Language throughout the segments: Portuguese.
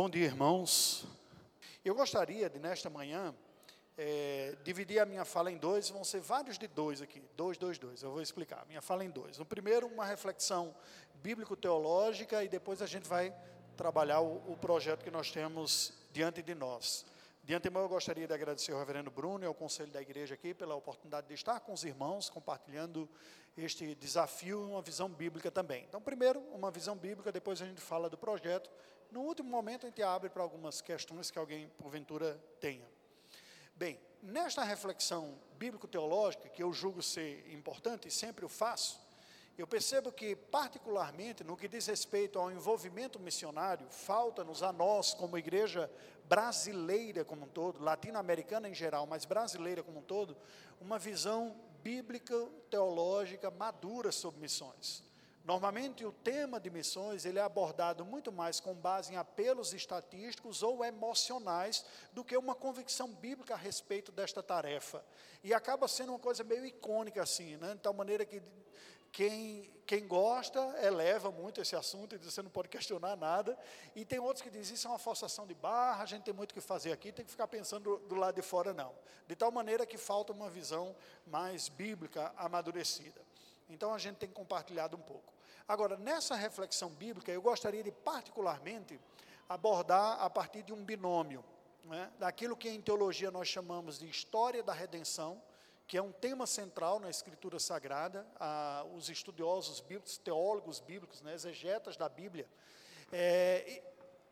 Bom dia, irmãos. Eu gostaria de, nesta manhã, é, dividir a minha fala em dois, vão ser vários de dois aqui, dois, dois, dois, eu vou explicar, minha fala em dois. No primeiro, uma reflexão bíblico-teológica, e depois a gente vai trabalhar o, o projeto que nós temos diante de nós. De antemão, eu gostaria de agradecer ao reverendo Bruno e ao conselho da igreja aqui pela oportunidade de estar com os irmãos, compartilhando este desafio e uma visão bíblica também. Então, primeiro, uma visão bíblica, depois a gente fala do projeto. No último momento, a gente abre para algumas questões que alguém, porventura, tenha. Bem, nesta reflexão bíblico-teológica, que eu julgo ser importante e sempre o faço, eu percebo que, particularmente, no que diz respeito ao envolvimento missionário, falta-nos a nós, como igreja brasileira como um todo, latino-americana em geral, mas brasileira como um todo, uma visão bíblica, teológica, madura sobre missões. Normalmente o tema de missões ele é abordado muito mais com base em apelos estatísticos ou emocionais do que uma convicção bíblica a respeito desta tarefa. E acaba sendo uma coisa meio icônica assim, né? de tal maneira que quem, quem gosta eleva muito esse assunto e diz, você não pode questionar nada. E tem outros que dizem, isso é uma forçação de barra, a gente tem muito o que fazer aqui, tem que ficar pensando do, do lado de fora, não. De tal maneira que falta uma visão mais bíblica, amadurecida. Então a gente tem compartilhado um pouco. Agora, nessa reflexão bíblica, eu gostaria de particularmente abordar a partir de um binômio, né, daquilo que em teologia nós chamamos de história da redenção que é um tema central na Escritura Sagrada. Ah, os estudiosos bíblicos, teólogos bíblicos, né, exegetas da Bíblia, é,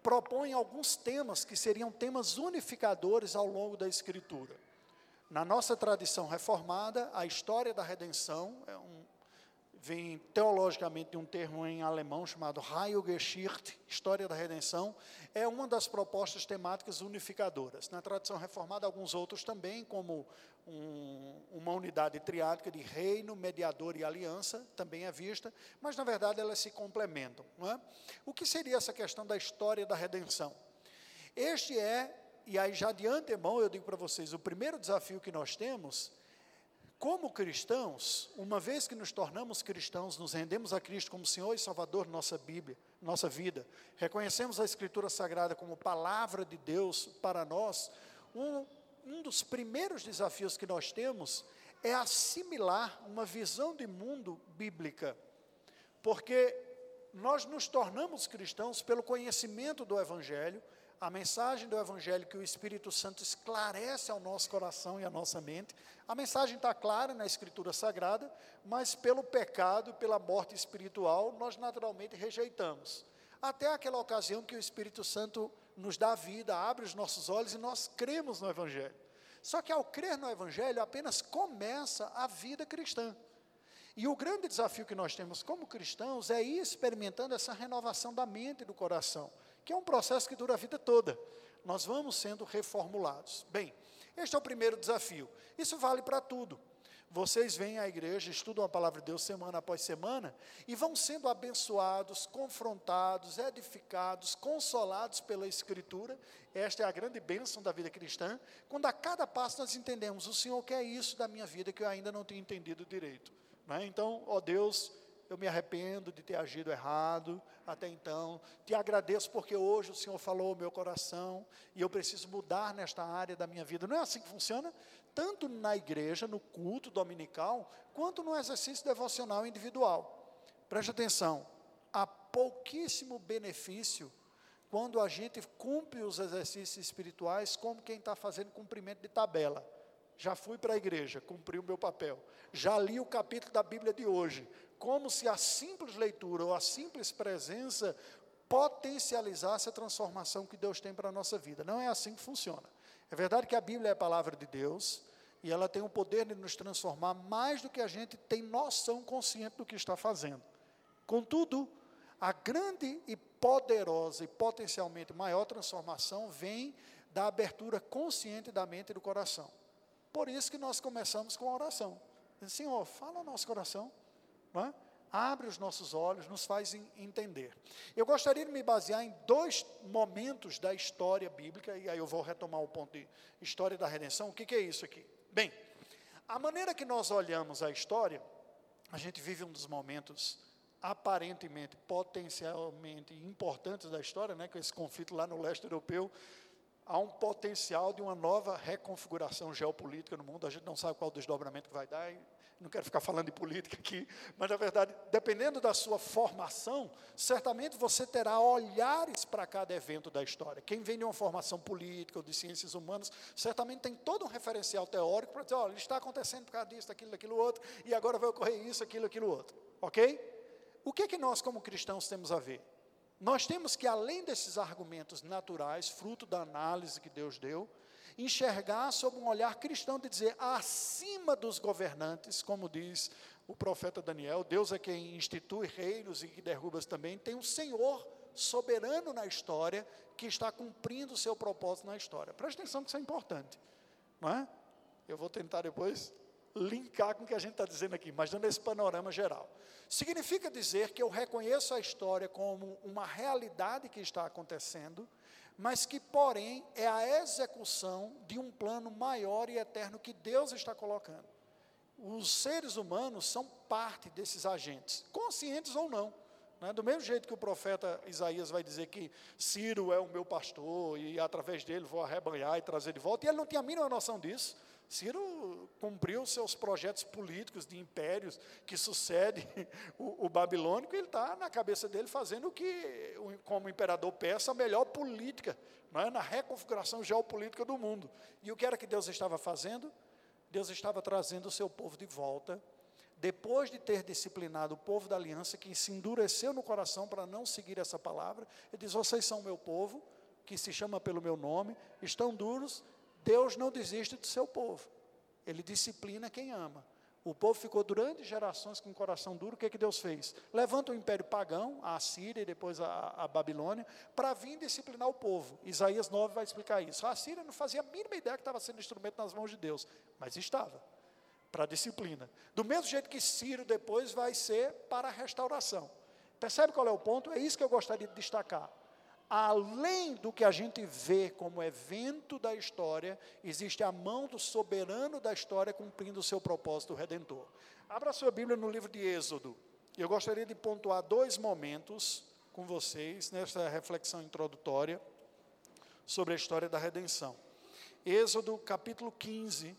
propõem alguns temas que seriam temas unificadores ao longo da Escritura. Na nossa tradição reformada, a história da redenção é um, vem teologicamente de um termo em alemão chamado Heilgeschichte, História da Redenção, é uma das propostas temáticas unificadoras. Na tradição reformada, alguns outros também, como um, uma unidade triádica de reino, mediador e aliança, também é vista, mas na verdade elas se complementam. É? O que seria essa questão da história da redenção? Este é, e aí já de antemão eu digo para vocês, o primeiro desafio que nós temos como cristãos, uma vez que nos tornamos cristãos, nos rendemos a Cristo como Senhor e Salvador de nossa Bíblia, nossa vida, reconhecemos a Escritura Sagrada como palavra de Deus para nós, um, um dos primeiros desafios que nós temos é assimilar uma visão de mundo bíblica, porque nós nos tornamos cristãos pelo conhecimento do Evangelho, a mensagem do Evangelho que o Espírito Santo esclarece ao nosso coração e à nossa mente. A mensagem está clara na Escritura Sagrada, mas pelo pecado, pela morte espiritual, nós naturalmente rejeitamos. Até aquela ocasião que o Espírito Santo nos dá vida, abre os nossos olhos e nós cremos no Evangelho. Só que ao crer no Evangelho apenas começa a vida cristã. E o grande desafio que nós temos como cristãos é ir experimentando essa renovação da mente e do coração que é um processo que dura a vida toda. Nós vamos sendo reformulados. Bem, este é o primeiro desafio. Isso vale para tudo. Vocês vêm à igreja, estudam a palavra de Deus semana após semana e vão sendo abençoados, confrontados, edificados, consolados pela Escritura. Esta é a grande bênção da vida cristã. Quando a cada passo nós entendemos, o Senhor quer isso da minha vida que eu ainda não tenho entendido direito. É? Então, ó Deus, eu me arrependo de ter agido errado até então. Te agradeço porque hoje o Senhor falou meu coração e eu preciso mudar nesta área da minha vida. Não é assim que funciona? Tanto na igreja, no culto dominical, quanto no exercício devocional individual. Preste atenção, há pouquíssimo benefício quando a gente cumpre os exercícios espirituais como quem está fazendo cumprimento de tabela. Já fui para a igreja, cumpri o meu papel. Já li o capítulo da Bíblia de hoje, como se a simples leitura ou a simples presença potencializasse a transformação que Deus tem para a nossa vida. Não é assim que funciona. É verdade que a Bíblia é a palavra de Deus e ela tem o poder de nos transformar mais do que a gente tem noção consciente do que está fazendo. Contudo, a grande e poderosa e potencialmente maior transformação vem da abertura consciente da mente e do coração. Por isso que nós começamos com a oração. Senhor, fala ao nosso coração é? abre os nossos olhos, nos faz entender. Eu gostaria de me basear em dois momentos da história bíblica, e aí eu vou retomar o ponto de história da redenção. O que, que é isso aqui? Bem, a maneira que nós olhamos a história, a gente vive um dos momentos aparentemente, potencialmente importantes da história, né, com esse conflito lá no leste europeu, há um potencial de uma nova reconfiguração geopolítica no mundo. A gente não sabe qual desdobramento que vai dar. não quero ficar falando de política aqui, mas na verdade, dependendo da sua formação, certamente você terá olhares para cada evento da história. Quem vem de uma formação política ou de ciências humanas, certamente tem todo um referencial teórico para dizer, olha, está acontecendo por causa disso, daquilo, daquilo outro, e agora vai ocorrer isso, aquilo, aquilo outro. Ok? O que é que nós, como cristãos, temos a ver? Nós temos que, além desses argumentos naturais, fruto da análise que Deus deu, enxergar sob um olhar cristão de dizer, acima dos governantes, como diz o profeta Daniel, Deus é quem institui reinos e que derruba também, tem um Senhor soberano na história que está cumprindo o seu propósito na história. Preste atenção que isso é importante, não é? Eu vou tentar depois linkar com o que a gente está dizendo aqui, mas dando esse panorama geral. Significa dizer que eu reconheço a história como uma realidade que está acontecendo, mas que, porém, é a execução de um plano maior e eterno que Deus está colocando. Os seres humanos são parte desses agentes, conscientes ou não. Né? Do mesmo jeito que o profeta Isaías vai dizer que Ciro é o meu pastor e através dele vou arrebanhar e trazer de volta, e ele não tinha a mínima noção disso. Ciro cumpriu seus projetos políticos de impérios que sucede o, o babilônico, ele está na cabeça dele fazendo o que, como imperador persa, a melhor política, não é? na reconfiguração geopolítica do mundo. E o que era que Deus estava fazendo? Deus estava trazendo o seu povo de volta, depois de ter disciplinado o povo da aliança, que se endureceu no coração para não seguir essa palavra, ele diz: Vocês são meu povo, que se chama pelo meu nome, estão duros, Deus não desiste do seu povo. Ele disciplina quem ama. O povo ficou durante gerações com o coração duro. O que, é que Deus fez? Levanta o império pagão, a Síria e depois a, a Babilônia, para vir disciplinar o povo. Isaías 9 vai explicar isso. A Síria não fazia a mínima ideia que estava sendo instrumento nas mãos de Deus, mas estava para a disciplina. Do mesmo jeito que Ciro depois vai ser para a restauração. Percebe qual é o ponto? É isso que eu gostaria de destacar além do que a gente vê como evento da história, existe a mão do soberano da história cumprindo o seu propósito redentor. Abra sua Bíblia no livro de Êxodo. Eu gostaria de pontuar dois momentos com vocês nessa reflexão introdutória sobre a história da redenção. Êxodo capítulo 15.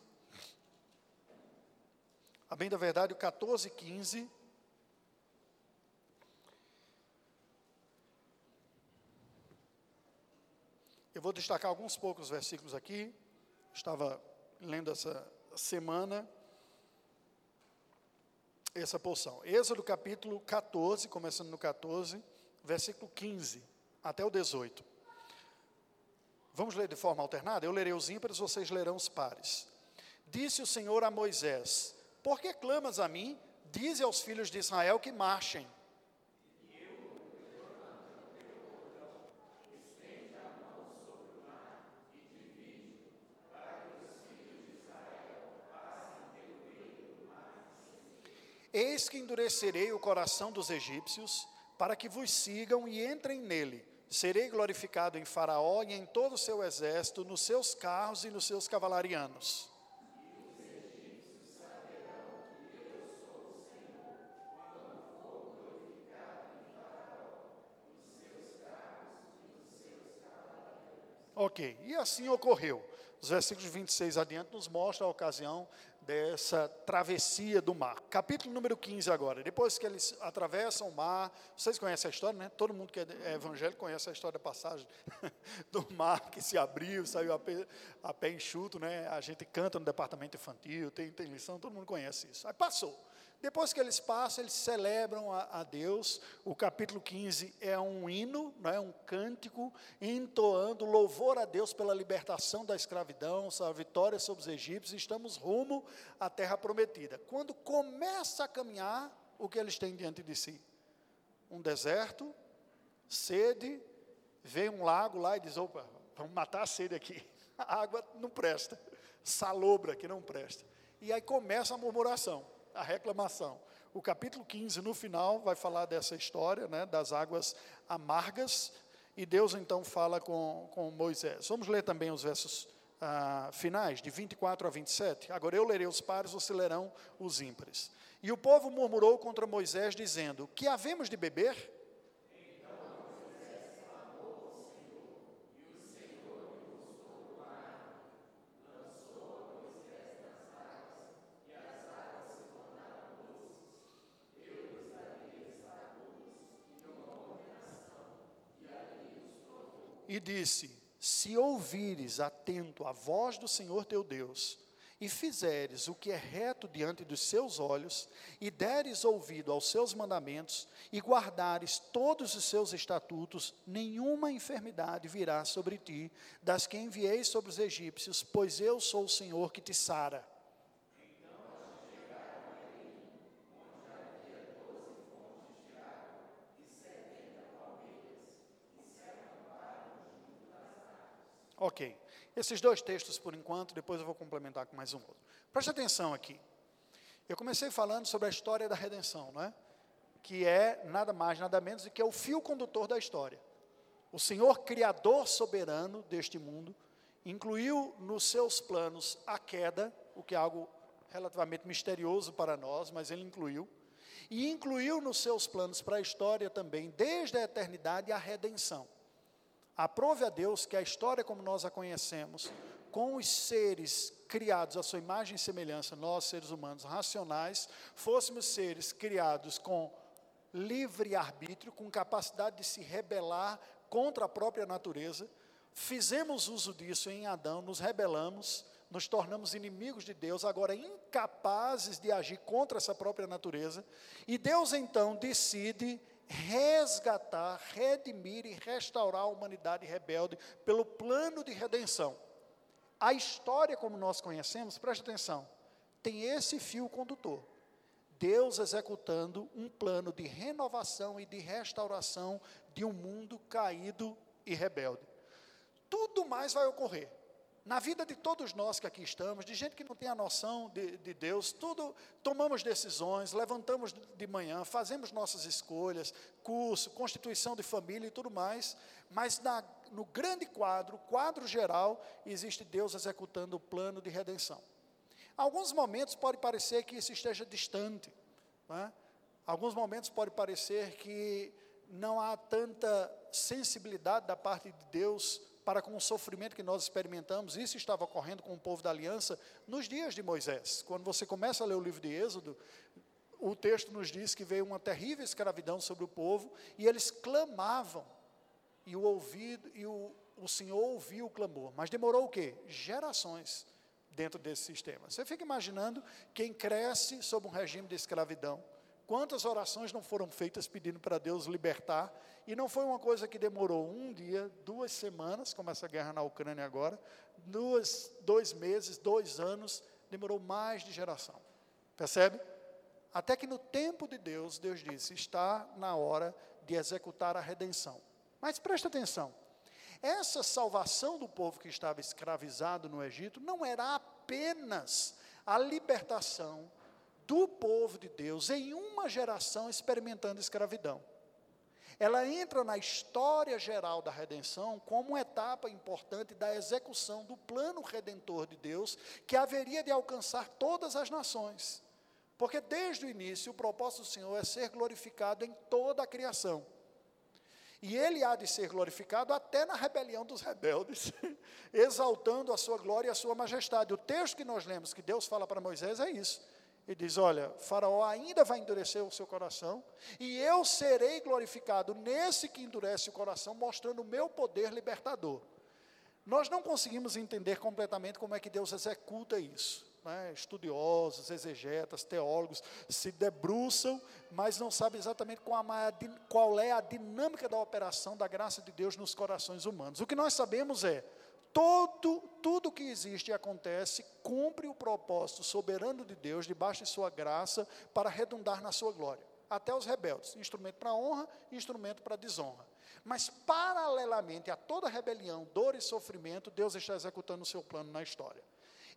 A bem da verdade, o 14 e 15 Eu vou destacar alguns poucos versículos aqui. Estava lendo essa semana essa porção. Êxodo capítulo 14, começando no 14, versículo 15 até o 18. Vamos ler de forma alternada? Eu lerei os ímpares, vocês lerão os pares. Disse o Senhor a Moisés: Por que clamas a mim? Dize aos filhos de Israel que marchem. Eis que endurecerei o coração dos egípcios, para que vos sigam e entrem nele. Serei glorificado em Faraó e em todo o seu exército, nos seus carros e nos seus cavalarianos. Ok, e assim ocorreu. Os versículos 26 adiante nos mostram a ocasião dessa travessia do mar. Capítulo número 15 agora. Depois que eles atravessam o mar, vocês conhecem a história, né? Todo mundo que é evangélico conhece a história da passagem do mar que se abriu, saiu a pé, a pé enxuto, né? A gente canta no departamento infantil, tem, tem lição, todo mundo conhece isso. Aí passou. Depois que eles passam, eles celebram a, a, Deus. O capítulo 15 é um hino, não é um cântico, entoando louvor a Deus pela libertação da escravidão, a vitória sobre os egípcios. Estamos rumo à terra prometida. Quando começa a caminhar, o que eles têm diante de si? Um deserto, sede, vem um lago lá e diz: opa, vamos matar a sede aqui. A água não presta, salobra que não presta. E aí começa a murmuração a reclamação. O capítulo 15, no final, vai falar dessa história, né, das águas amargas, e Deus então fala com, com Moisés. Vamos ler também os versos ah, finais, de 24 a 27. Agora eu lerei os pares, você lerão os ímpares. E o povo murmurou contra Moisés, dizendo: Que havemos de beber? E disse: Se ouvires atento a voz do Senhor teu Deus, e fizeres o que é reto diante dos seus olhos, e deres ouvido aos seus mandamentos, e guardares todos os seus estatutos, nenhuma enfermidade virá sobre ti, das que enviei sobre os egípcios, pois eu sou o Senhor que te sara. Ok. Esses dois textos por enquanto, depois eu vou complementar com mais um outro. Preste atenção aqui. Eu comecei falando sobre a história da redenção, não é? Que é nada mais, nada menos do que é o fio condutor da história. O Senhor, Criador soberano deste mundo, incluiu nos seus planos a queda, o que é algo relativamente misterioso para nós, mas Ele incluiu. E incluiu nos seus planos para a história também, desde a eternidade, a redenção. Aprove a Deus que a história como nós a conhecemos, com os seres criados à sua imagem e semelhança, nós seres humanos racionais, fôssemos seres criados com livre arbítrio, com capacidade de se rebelar contra a própria natureza, fizemos uso disso em Adão, nos rebelamos, nos tornamos inimigos de Deus, agora incapazes de agir contra essa própria natureza, e Deus então decide resgatar, redimir e restaurar a humanidade rebelde pelo plano de redenção. A história, como nós conhecemos, preste atenção, tem esse fio condutor. Deus executando um plano de renovação e de restauração de um mundo caído e rebelde. Tudo mais vai ocorrer na vida de todos nós que aqui estamos, de gente que não tem a noção de, de, Deus, tudo tomamos decisões, levantamos de manhã, fazemos nossas escolhas, curso, constituição de família e tudo mais, mas na, no grande quadro, quadro geral, existe Deus executando o plano de redenção. Alguns momentos pode parecer que isso esteja distante, é? alguns momentos pode parecer que não há tanta sensibilidade da parte de Deus para com o sofrimento que nós experimentamos. Isso estava ocorrendo com o povo da aliança nos dias de Moisés. Quando você começa a ler o livro de Êxodo, o texto nos diz que veio uma terrível escravidão sobre o povo e eles clamavam. E o ouvido e o, o Senhor ouviu o clamor. Mas demorou o quê? Gerações dentro desse sistema. Você fica imaginando quem cresce sob um regime de escravidão Quantas orações não foram feitas pedindo para Deus libertar? E não foi uma coisa que demorou um dia, duas semanas, como essa guerra na Ucrânia agora, duas, dois meses, dois anos, demorou mais de geração. Percebe? Até que no tempo de Deus, Deus disse: está na hora de executar a redenção. Mas presta atenção: essa salvação do povo que estava escravizado no Egito não era apenas a libertação do povo de Deus em uma geração experimentando escravidão. Ela entra na história geral da redenção como uma etapa importante da execução do plano redentor de Deus, que haveria de alcançar todas as nações. Porque desde o início o propósito do Senhor é ser glorificado em toda a criação. E ele há de ser glorificado até na rebelião dos rebeldes, exaltando a sua glória e a sua majestade. O texto que nós lemos que Deus fala para Moisés é isso e diz: Olha, Faraó ainda vai endurecer o seu coração, e eu serei glorificado nesse que endurece o coração, mostrando o meu poder libertador. Nós não conseguimos entender completamente como é que Deus executa isso. Né? Estudiosos, exegetas, teólogos se debruçam, mas não sabem exatamente qual é a dinâmica da operação da graça de Deus nos corações humanos. O que nós sabemos é todo, tudo que existe e acontece cumpre o propósito soberano de Deus, debaixo de sua graça, para redundar na sua glória. Até os rebeldes, instrumento para honra instrumento para desonra. Mas, paralelamente a toda rebelião, dor e sofrimento, Deus está executando o seu plano na história.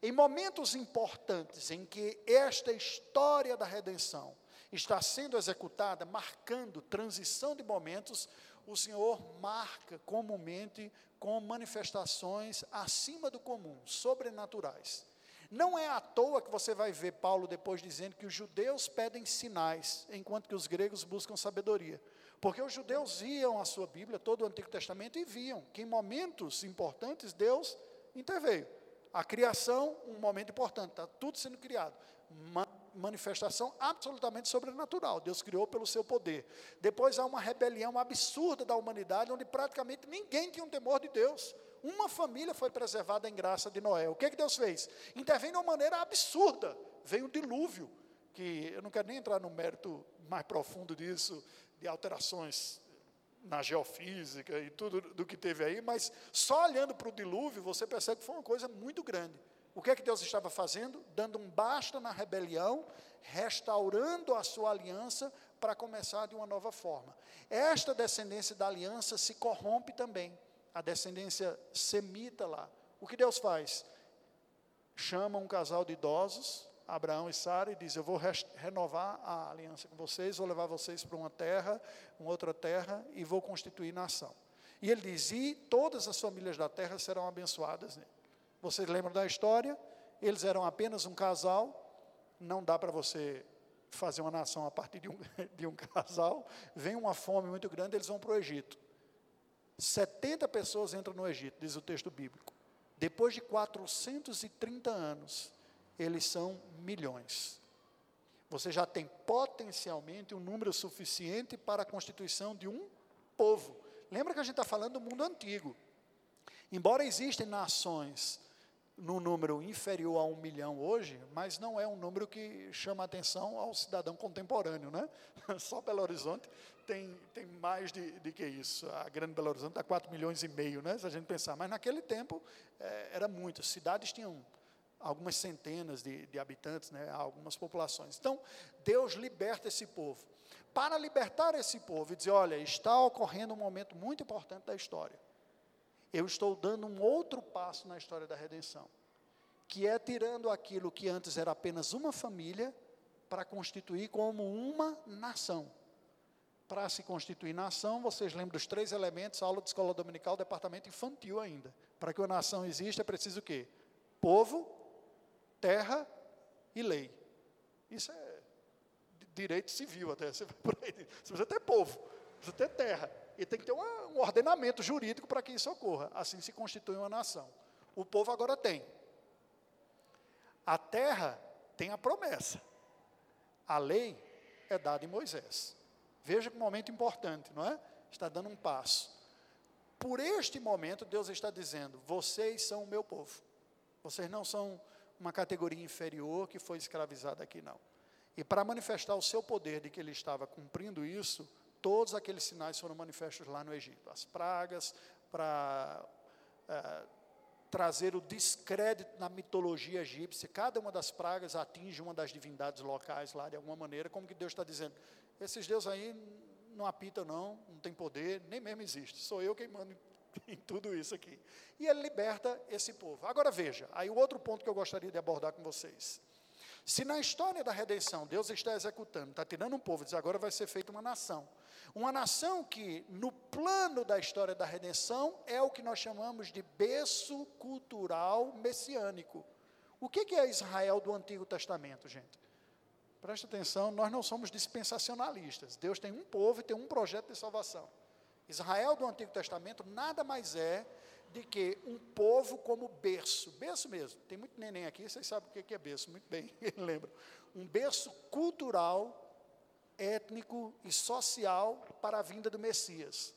Em momentos importantes em que esta história da redenção está sendo executada, marcando transição de momentos, o Senhor marca comumente com manifestações acima do comum, sobrenaturais. Não é à toa que você vai ver Paulo depois dizendo que os judeus pedem sinais, enquanto que os gregos buscam sabedoria. Porque os judeus iam a sua Bíblia, todo o Antigo Testamento, e viam que em momentos importantes Deus interveio. A criação, um momento importante, está tudo sendo criado. Uma manifestação absolutamente sobrenatural. Deus criou pelo seu poder. Depois há uma rebelião absurda da humanidade, onde praticamente ninguém tinha um temor de Deus. Uma família foi preservada em graça de Noé. O que, que Deus fez? Intervém de uma maneira absurda. Veio um dilúvio, que eu não quero nem entrar no mérito mais profundo disso, de alterações na geofísica e tudo do que teve aí, mas só olhando para o dilúvio você percebe que foi uma coisa muito grande. O que é que Deus estava fazendo? Dando um basta na rebelião, restaurando a sua aliança para começar de uma nova forma. Esta descendência da aliança se corrompe também, a descendência semita lá. O que Deus faz? Chama um casal de idosos, Abraão e Sara e diz: Eu vou renovar a aliança com vocês, vou levar vocês para uma terra, uma outra terra e vou constituir nação. E ele diz: E todas as famílias da terra serão abençoadas. Vocês lembram da história? Eles eram apenas um casal, não dá para você fazer uma nação a partir de um, de um casal. Vem uma fome muito grande, eles vão para o Egito. 70 pessoas entram no Egito, diz o texto bíblico. Depois de 430 anos, eles são milhões. Você já tem potencialmente um número suficiente para a constituição de um povo. Lembra que a gente está falando do mundo antigo. Embora existem nações num número inferior a um milhão hoje, mas não é um número que chama atenção ao cidadão contemporâneo, né? Só Belo Horizonte tem, tem mais de, de que isso. A Grande Belo Horizonte está 4 milhões e meio, né? Se a gente pensar. Mas naquele tempo é, era muito. Cidades tinham algumas centenas de, de habitantes, né, algumas populações. Então, Deus liberta esse povo. Para libertar esse povo e dizer: olha, está ocorrendo um momento muito importante da história. Eu estou dando um outro passo na história da redenção, que é tirando aquilo que antes era apenas uma família para constituir como uma nação. Para se constituir nação, vocês lembram dos três elementos, aula de escola dominical, departamento infantil ainda. Para que uma nação exista, é preciso o quê? Povo, terra e lei. Isso é direito civil até. Você, você precisa ter povo, precisa ter terra. E tem que ter uma, um ordenamento jurídico para que isso ocorra. Assim se constitui uma nação. O povo agora tem. A terra tem a promessa. A lei é dada em Moisés. Veja que momento importante, não é? Está dando um passo. Por este momento, Deus está dizendo: vocês são o meu povo. Vocês não são uma categoria inferior que foi escravizada aqui, não. E para manifestar o seu poder de que ele estava cumprindo isso, todos aqueles sinais foram manifestos lá no Egito. As pragas, para é, trazer o descrédito na mitologia egípcia, cada uma das pragas atinge uma das divindades locais lá de alguma maneira, como que Deus está dizendo, esses deuses aí não apitam não, não tem poder, nem mesmo existe, sou eu quem mando em tudo isso aqui. E ele liberta esse povo. Agora veja, aí o outro ponto que eu gostaria de abordar com vocês. Se na história da redenção Deus está executando, está tirando um povo, diz agora vai ser feita uma nação. Uma nação que, no plano da história da redenção, é o que nós chamamos de berço cultural messiânico. O que é Israel do Antigo Testamento, gente? Presta atenção, nós não somos dispensacionalistas. Deus tem um povo e tem um projeto de salvação. Israel do Antigo Testamento nada mais é de que um povo como berço, berço mesmo, tem muito neném aqui, vocês sabem o que é berço, muito bem, lembram. Um berço cultural, étnico e social para a vinda do Messias.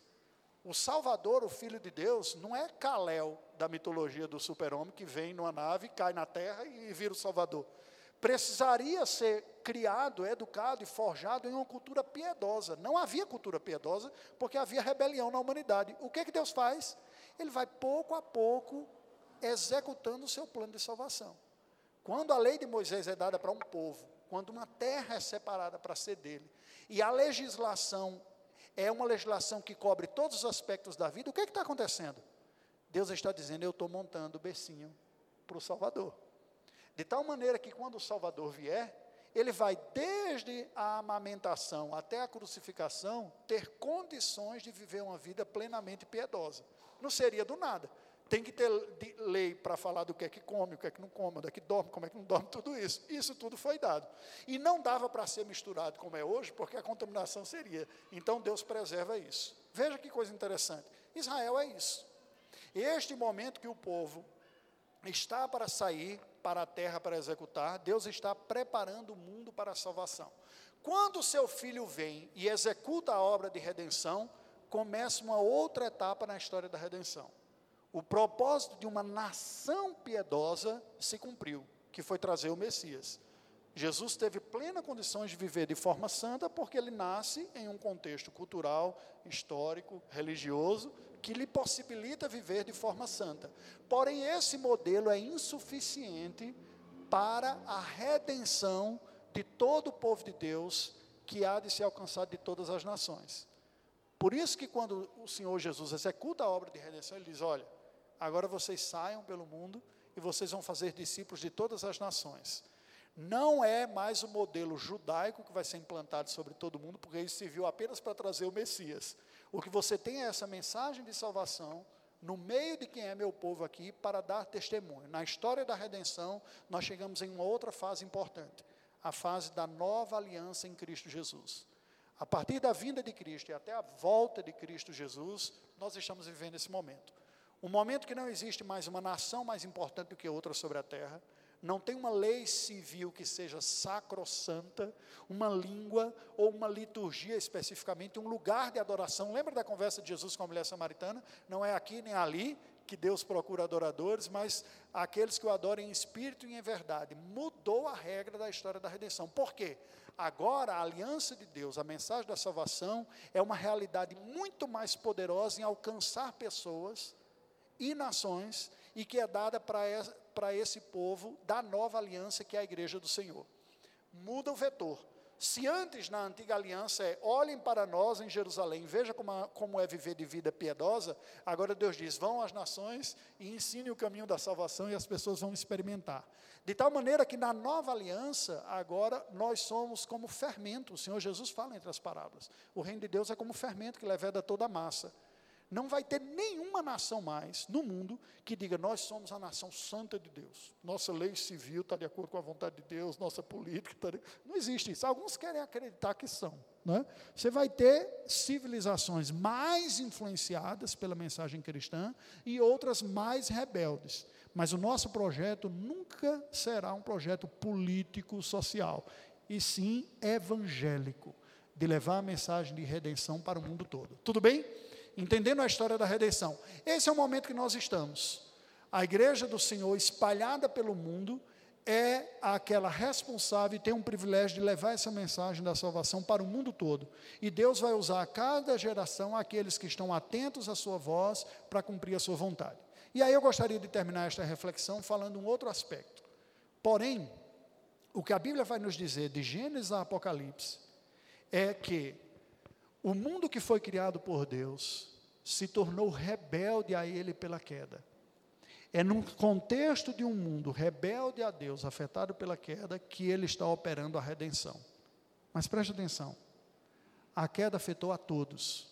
O Salvador, o Filho de Deus, não é Kalel da mitologia do super-homem que vem numa nave, cai na terra e vira o Salvador precisaria ser criado, educado e forjado em uma cultura piedosa. Não havia cultura piedosa, porque havia rebelião na humanidade. O que, é que Deus faz? Ele vai pouco a pouco executando o seu plano de salvação. Quando a lei de Moisés é dada para um povo, quando uma terra é separada para ser dele, e a legislação é uma legislação que cobre todos os aspectos da vida, o que, é está acontecendo? Deus está dizendo: Eu estou montando o becinho para o Salvador. De tal maneira que quando o Salvador vier, ele vai desde a amamentação até a crucificação ter condições de viver uma vida plenamente piedosa. Não seria do nada. Tem que ter lei para falar do que é que come, o que é que não come, onde é que dorme, como é que não dorme, tudo isso. Isso tudo foi dado. E não dava para ser misturado como é hoje, porque a contaminação seria. Então Deus preserva isso. Veja que coisa interessante. Israel é isso. Este momento que o povo está para sair para a terra para executar, Deus está preparando o mundo para a salvação. Quando o seu filho vem e executa a obra de redenção, começa uma outra etapa na história da redenção. O propósito de uma nação piedosa se cumpriu, que foi trazer o Messias. Jesus teve plena condições de viver de forma santa, porque ele nasce em um contexto cultural, histórico, religioso, que lhe possibilita viver de forma santa. Porém, esse modelo é insuficiente para a redenção de todo o povo de Deus que há de ser alcançado de todas as nações. Por isso que quando o Senhor Jesus executa a obra de redenção, ele diz: "Olha, agora vocês saiam pelo mundo e vocês vão fazer discípulos de todas as nações." Não é mais o modelo judaico que vai ser implantado sobre todo mundo, porque isso serviu apenas para trazer o Messias. O que você tem é essa mensagem de salvação no meio de quem é meu povo aqui para dar testemunho. Na história da redenção, nós chegamos em uma outra fase importante, a fase da nova aliança em Cristo Jesus. A partir da vinda de Cristo e até a volta de Cristo Jesus, nós estamos vivendo esse momento. Um momento que não existe mais uma nação mais importante do que outra sobre a terra não tem uma lei civil que seja sacrossanta, uma língua ou uma liturgia especificamente, um lugar de adoração. Lembra da conversa de Jesus com a mulher samaritana? Não é aqui nem ali que Deus procura adoradores, mas aqueles que o adorem em espírito e em verdade. Mudou a regra da história da redenção. Por quê? Agora a aliança de Deus, a mensagem da salvação, é uma realidade muito mais poderosa em alcançar pessoas e nações e que é dada para esse povo da nova aliança que é a igreja do Senhor. Muda o vetor. Se antes na antiga aliança é olhem para nós em Jerusalém, veja como, a, como é viver de vida piedosa, agora Deus diz: vão às nações e ensinem o caminho da salvação e as pessoas vão experimentar. De tal maneira que na nova aliança, agora nós somos como fermento, o Senhor Jesus fala entre as parábolas. O reino de Deus é como fermento que leveda toda a massa. Não vai ter nenhuma nação mais no mundo que diga: nós somos a nação santa de Deus. Nossa lei civil está de acordo com a vontade de Deus, nossa política está. De... Não existe isso. Alguns querem acreditar que são. Né? Você vai ter civilizações mais influenciadas pela mensagem cristã e outras mais rebeldes. Mas o nosso projeto nunca será um projeto político, social, e sim evangélico, de levar a mensagem de redenção para o mundo todo. Tudo bem? Entendendo a história da redenção. Esse é o momento que nós estamos. A igreja do Senhor, espalhada pelo mundo, é aquela responsável e tem um privilégio de levar essa mensagem da salvação para o mundo todo. E Deus vai usar a cada geração aqueles que estão atentos à sua voz para cumprir a sua vontade. E aí eu gostaria de terminar esta reflexão falando um outro aspecto. Porém, o que a Bíblia vai nos dizer de Gênesis a Apocalipse é que o mundo que foi criado por Deus se tornou rebelde a Ele pela queda. É num contexto de um mundo rebelde a Deus, afetado pela queda, que Ele está operando a redenção. Mas preste atenção: a queda afetou a todos,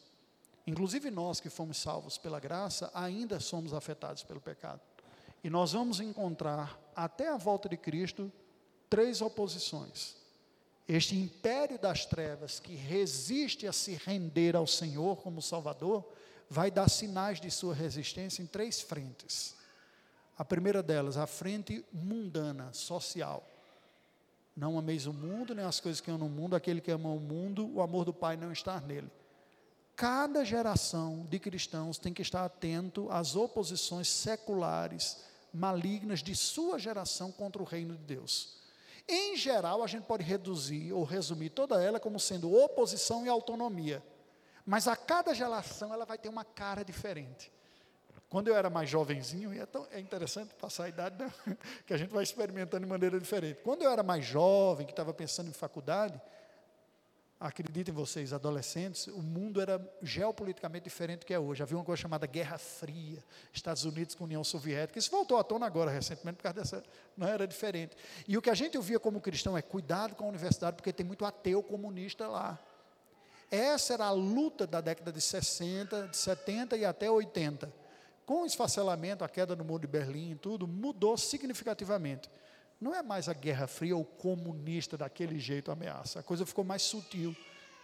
inclusive nós que fomos salvos pela graça, ainda somos afetados pelo pecado. E nós vamos encontrar, até a volta de Cristo, três oposições este império das trevas que resiste a se render ao Senhor como Salvador, vai dar sinais de sua resistência em três frentes. A primeira delas, a frente mundana, social. Não ameis o mundo, nem as coisas que amam no mundo, aquele que ama o mundo, o amor do Pai não está nele. Cada geração de cristãos tem que estar atento às oposições seculares, malignas de sua geração contra o reino de Deus. Em geral, a gente pode reduzir ou resumir toda ela como sendo oposição e autonomia. Mas a cada geração ela vai ter uma cara diferente. Quando eu era mais jovenzinho, e é, tão, é interessante passar a idade, né? que a gente vai experimentando de maneira diferente. Quando eu era mais jovem, que estava pensando em faculdade, acreditem vocês, adolescentes, o mundo era geopoliticamente diferente do que é hoje. Havia uma coisa chamada Guerra Fria, Estados Unidos com União Soviética. Isso voltou à tona agora, recentemente, por causa dessa. Não era diferente. E o que a gente ouvia como cristão é cuidado com a universidade, porque tem muito ateu comunista lá. Essa era a luta da década de 60, de 70 e até 80. Com o esfacelamento, a queda do muro de Berlim, tudo mudou significativamente. Não é mais a Guerra Fria ou comunista daquele jeito ameaça. A coisa ficou mais sutil.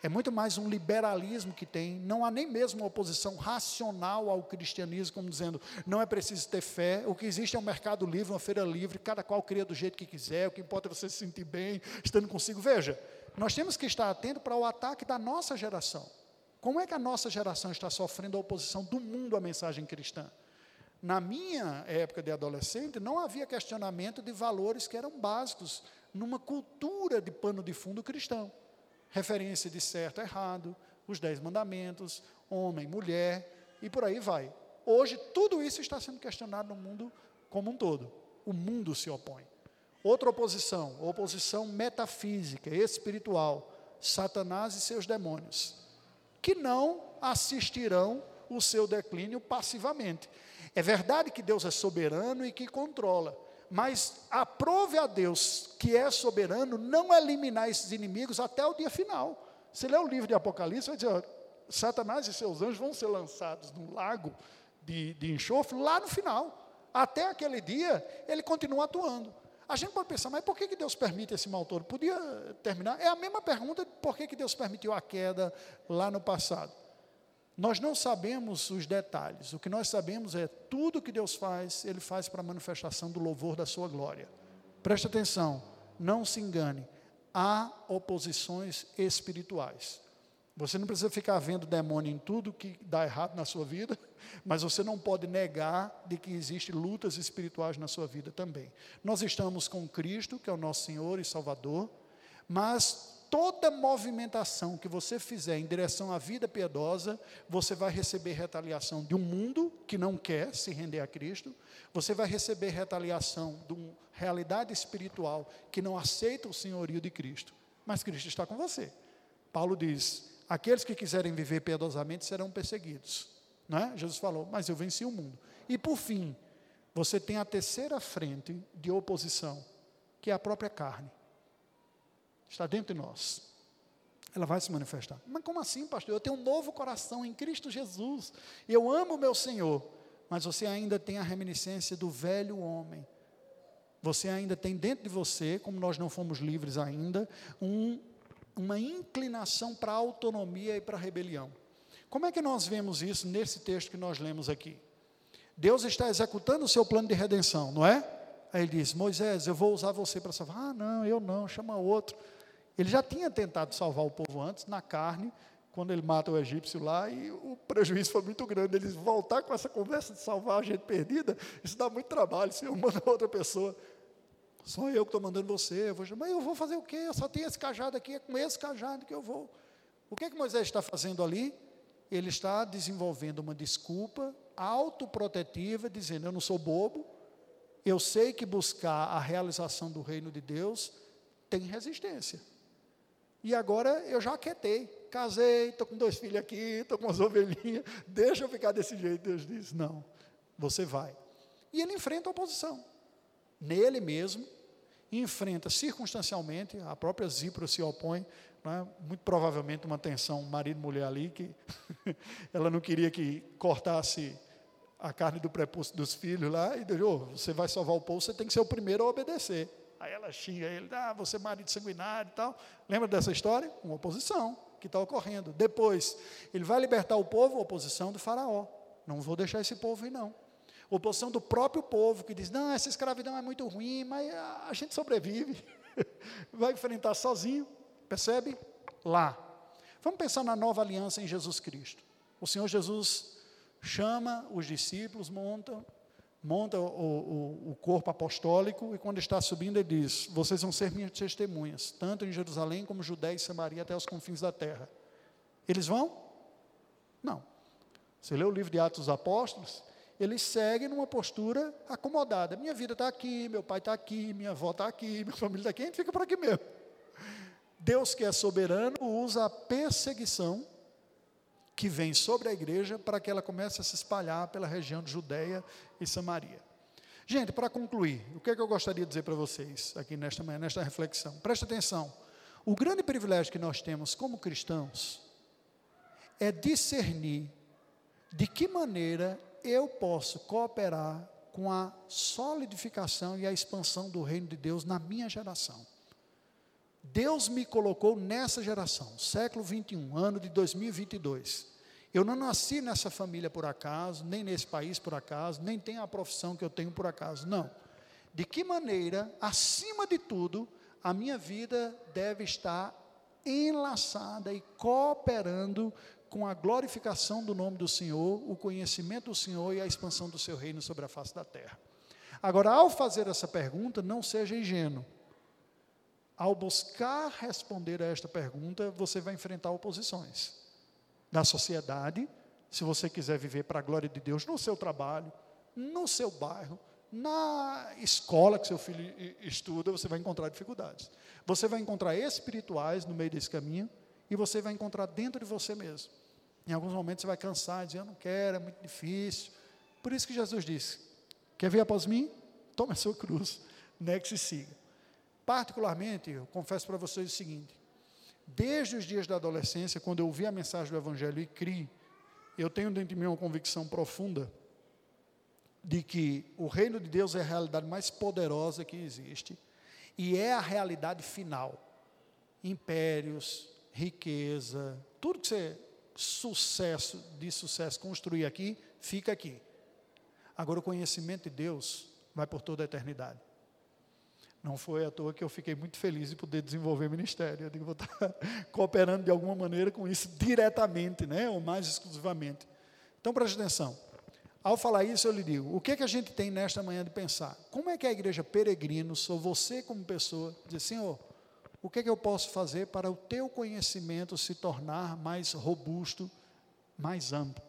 É muito mais um liberalismo que tem. Não há nem mesmo uma oposição racional ao cristianismo, como dizendo, não é preciso ter fé. O que existe é um mercado livre, uma feira livre, cada qual cria do jeito que quiser. O que importa é você se sentir bem, estando consigo. Veja, nós temos que estar atento para o ataque da nossa geração. Como é que a nossa geração está sofrendo a oposição do mundo à mensagem cristã? Na minha época de adolescente, não havia questionamento de valores que eram básicos numa cultura de pano de fundo cristão. Referência de certo errado, os dez mandamentos, homem, mulher, e por aí vai. Hoje, tudo isso está sendo questionado no mundo como um todo. O mundo se opõe. Outra oposição, oposição metafísica, espiritual, Satanás e seus demônios, que não assistirão o seu declínio passivamente. É verdade que Deus é soberano e que controla, mas aprove a Deus que é soberano não eliminar esses inimigos até o dia final. Você lê o livro de Apocalipse, vai dizer: ó, Satanás e seus anjos vão ser lançados no lago de, de enxofre lá no final. Até aquele dia, ele continua atuando. A gente pode pensar, mas por que, que Deus permite esse mal todo? Podia terminar? É a mesma pergunta de por que, que Deus permitiu a queda lá no passado. Nós não sabemos os detalhes, o que nós sabemos é tudo que Deus faz, Ele faz para a manifestação do louvor da Sua glória. Preste atenção, não se engane, há oposições espirituais. Você não precisa ficar vendo demônio em tudo que dá errado na sua vida, mas você não pode negar de que existem lutas espirituais na sua vida também. Nós estamos com Cristo, que é o nosso Senhor e Salvador, mas toda movimentação que você fizer em direção à vida piedosa, você vai receber retaliação de um mundo que não quer se render a Cristo, você vai receber retaliação de uma realidade espiritual que não aceita o senhorio de Cristo. Mas Cristo está com você. Paulo diz: aqueles que quiserem viver piedosamente serão perseguidos. Não é? Jesus falou, mas eu venci o mundo. E por fim, você tem a terceira frente de oposição, que é a própria carne está dentro de nós. Ela vai se manifestar. Mas como assim, pastor? Eu tenho um novo coração em Cristo Jesus. Eu amo o meu Senhor. Mas você ainda tem a reminiscência do velho homem. Você ainda tem dentro de você, como nós não fomos livres ainda, um, uma inclinação para a autonomia e para a rebelião. Como é que nós vemos isso nesse texto que nós lemos aqui? Deus está executando o seu plano de redenção, não é? Aí ele diz: Moisés, eu vou usar você para salvar. Ah, não, eu não, chama outro. Ele já tinha tentado salvar o povo antes, na carne, quando ele mata o egípcio lá, e o prejuízo foi muito grande. Eles voltar com essa conversa de salvar a gente perdida, isso dá muito trabalho. Se eu mando outra pessoa, só eu que estou mandando você, eu vou, mas eu vou fazer o quê? Eu só tenho esse cajado aqui, é com esse cajado que eu vou. O que, é que Moisés está fazendo ali? Ele está desenvolvendo uma desculpa autoprotetiva, dizendo: Eu não sou bobo, eu sei que buscar a realização do reino de Deus tem resistência. E agora eu já aquietei, casei, estou com dois filhos aqui, estou com umas ovelhinhas, deixa eu ficar desse jeito. Deus diz: não, você vai. E ele enfrenta a oposição. Nele mesmo, enfrenta circunstancialmente, a própria Zípora se opõe, é? muito provavelmente uma tensão marido-mulher ali, que ela não queria que cortasse a carne do prepúcio dos filhos lá, e Deus, oh, você vai salvar o povo, você tem que ser o primeiro a obedecer. Aí ela xinga ele, ah, você é marido sanguinário e tal. Lembra dessa história? Uma oposição que está ocorrendo. Depois, ele vai libertar o povo, oposição do faraó. Não vou deixar esse povo ir, não. Oposição do próprio povo, que diz, não, essa escravidão é muito ruim, mas a gente sobrevive. vai enfrentar sozinho, percebe? Lá. Vamos pensar na nova aliança em Jesus Cristo. O Senhor Jesus chama os discípulos, monta monta o, o, o, corpo apostólico e quando está subindo ele diz: Vocês vão ser minhas testemunhas, tanto em Jerusalém como Judéia e Samaria até os confins da terra. Eles vão? Não. Você lê o livro de Atos dos Apóstolos, eles seguem numa postura acomodada. Minha vida está aqui, meu pai está aqui, minha avó está aqui, minha família está aqui, a gente fica por aqui mesmo. Deus que é soberano usa a perseguição que vem sobre a igreja para que ela comece a se espalhar pela região de Judéia e Samaria. Gente, para concluir, o que, é que eu gostaria de dizer para vocês aqui nesta manhã, nesta reflexão? Presta atenção. O grande privilégio que nós temos como cristãos é discernir de que maneira eu posso cooperar com a solidificação e a expansão do reino de Deus na minha geração. Deus me colocou nessa geração, século 21, ano de 2022. Eu não nasci nessa família por acaso, nem nesse país por acaso, nem tenho a profissão que eu tenho por acaso. Não. De que maneira, acima de tudo, a minha vida deve estar enlaçada e cooperando com a glorificação do nome do Senhor, o conhecimento do Senhor e a expansão do seu reino sobre a face da terra. Agora, ao fazer essa pergunta, não seja ingênuo. Ao buscar responder a esta pergunta, você vai enfrentar oposições da sociedade, se você quiser viver para a glória de Deus no seu trabalho, no seu bairro, na escola que seu filho estuda, você vai encontrar dificuldades. Você vai encontrar espirituais no meio desse caminho e você vai encontrar dentro de você mesmo. Em alguns momentos você vai cansar, dizer, eu não quero, é muito difícil. Por isso que Jesus disse, quer vir após mim? Tome a sua cruz, negue-se e siga. Particularmente, eu confesso para vocês o seguinte, desde os dias da adolescência, quando eu ouvi a mensagem do Evangelho e criei, eu tenho dentro de mim uma convicção profunda de que o reino de Deus é a realidade mais poderosa que existe e é a realidade final. Impérios, riqueza, tudo que você sucesso de sucesso construir aqui, fica aqui. Agora o conhecimento de Deus vai por toda a eternidade. Não foi à toa que eu fiquei muito feliz de poder desenvolver ministério. Eu digo, vou estar cooperando de alguma maneira com isso diretamente, né? ou mais exclusivamente. Então preste atenção. Ao falar isso, eu lhe digo: o que, é que a gente tem nesta manhã de pensar? Como é que a igreja peregrino, sou você como pessoa, diz, Senhor, o que, é que eu posso fazer para o teu conhecimento se tornar mais robusto, mais amplo?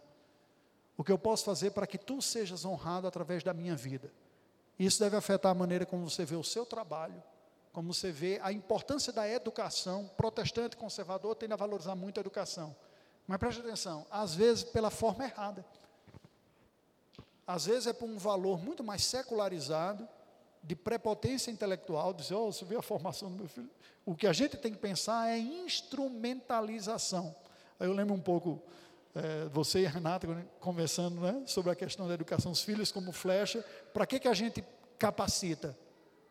O que eu posso fazer para que tu sejas honrado através da minha vida? Isso deve afetar a maneira como você vê o seu trabalho, como você vê a importância da educação. Protestante conservador tende a valorizar muito a educação. Mas preste atenção, às vezes pela forma errada. Às vezes é por um valor muito mais secularizado, de prepotência intelectual, dizer, oh, você vê a formação do meu filho. O que a gente tem que pensar é instrumentalização. Eu lembro um pouco, é, você e a Renata conversando né, sobre a questão da educação dos filhos como flecha. Para que, que a gente capacita?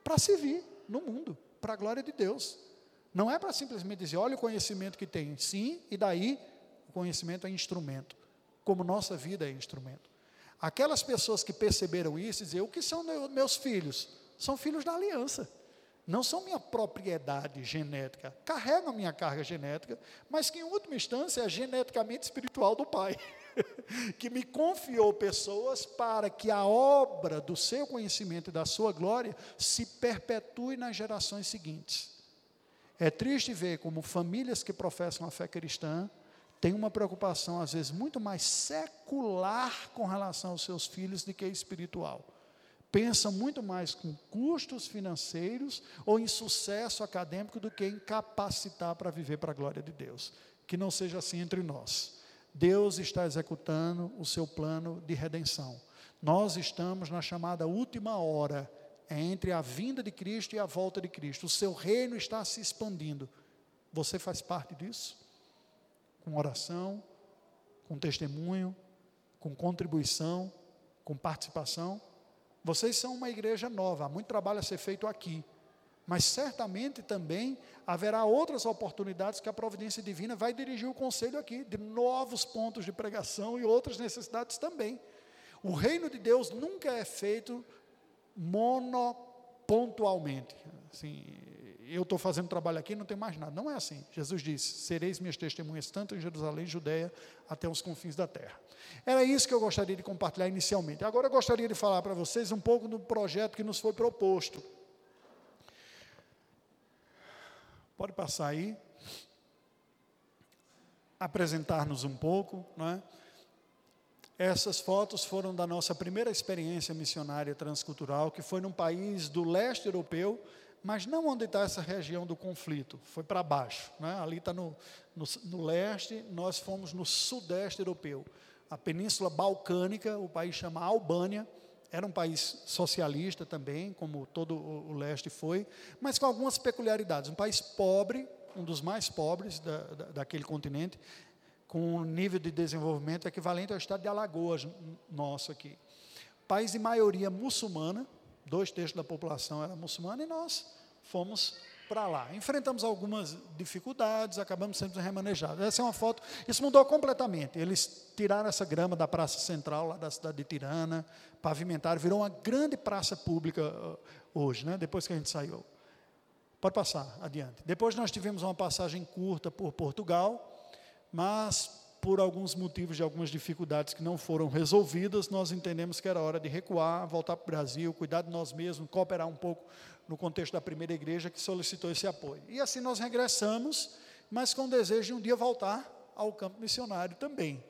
Para servir no mundo, para a glória de Deus. Não é para simplesmente dizer, olha o conhecimento que tem. Sim, e daí o conhecimento é instrumento, como nossa vida é instrumento. Aquelas pessoas que perceberam isso, dizer, o que são meus filhos? São filhos da aliança não são minha propriedade genética, carregam minha carga genética, mas que em última instância é geneticamente espiritual do Pai, que me confiou pessoas para que a obra do seu conhecimento e da sua glória se perpetue nas gerações seguintes. É triste ver como famílias que professam a fé cristã têm uma preocupação, às vezes, muito mais secular com relação aos seus filhos do que espiritual pensa muito mais com custos financeiros ou em sucesso acadêmico do que em capacitar para viver para a glória de Deus. Que não seja assim entre nós. Deus está executando o seu plano de redenção. Nós estamos na chamada última hora entre a vinda de Cristo e a volta de Cristo. O seu reino está se expandindo. Você faz parte disso? Com oração, com testemunho, com contribuição, com participação? Vocês são uma igreja nova, há muito trabalho a ser feito aqui. Mas certamente também haverá outras oportunidades que a providência divina vai dirigir o conselho aqui, de novos pontos de pregação e outras necessidades também. O reino de Deus nunca é feito monopontualmente. Assim, eu estou fazendo trabalho aqui, não tem mais nada. Não é assim. Jesus disse: sereis minhas testemunhas tanto em Jerusalém, Judeia, até os confins da terra. Era isso que eu gostaria de compartilhar inicialmente. Agora eu gostaria de falar para vocês um pouco do projeto que nos foi proposto. Pode passar aí. Apresentar-nos um pouco, não é? Essas fotos foram da nossa primeira experiência missionária transcultural, que foi num país do leste europeu, mas não onde está essa região do conflito, foi para baixo. Né? Ali está no, no, no, leste, nós fomos no sudeste europeu. A Península Balcânica, o país chama Albânia, era um país socialista também, como todo o, o leste foi, mas com algumas peculiaridades. Um país pobre, um dos mais pobres da, da, daquele continente, com um nível de desenvolvimento equivalente ao estado de Alagoas, nosso aqui. País de maioria muçulmana, dois terços da população era muçulmana, e nós fomos para lá. Enfrentamos algumas dificuldades, acabamos sendo remanejados. Essa é uma foto, isso mudou completamente. Eles tiraram essa grama da praça central, lá da cidade de Tirana, pavimentaram, virou uma grande praça pública uh, hoje, né, depois que a gente saiu. Pode passar, adiante. Depois nós tivemos uma passagem curta por Portugal, mas por alguns motivos de algumas dificuldades que não foram resolvidas, nós entendemos que era hora de recuar, voltar para o Brasil, cuidar de nós mesmos, cooperar um pouco no contexto da primeira igreja que solicitou esse apoio. E assim nós regressamos, mas com o desejo de um dia voltar ao campo missionário também.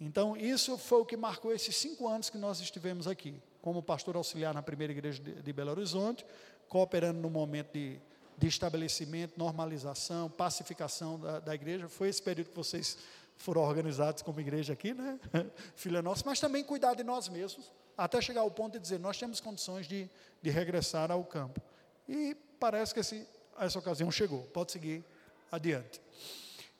Então, isso foi o que marcou esses cinco anos que nós estivemos aqui, como pastor auxiliar na primeira igreja de, de Belo Horizonte, cooperando no momento de, de estabelecimento, normalização, pacificação da, da igreja. Foi esse período que vocês foram organizados como igreja aqui, né? Filha nossa, mas também cuidar de nós mesmos, até chegar ao ponto de dizer, nós temos condições de, de regressar ao campo. E parece que esse, essa ocasião chegou. Pode seguir adiante.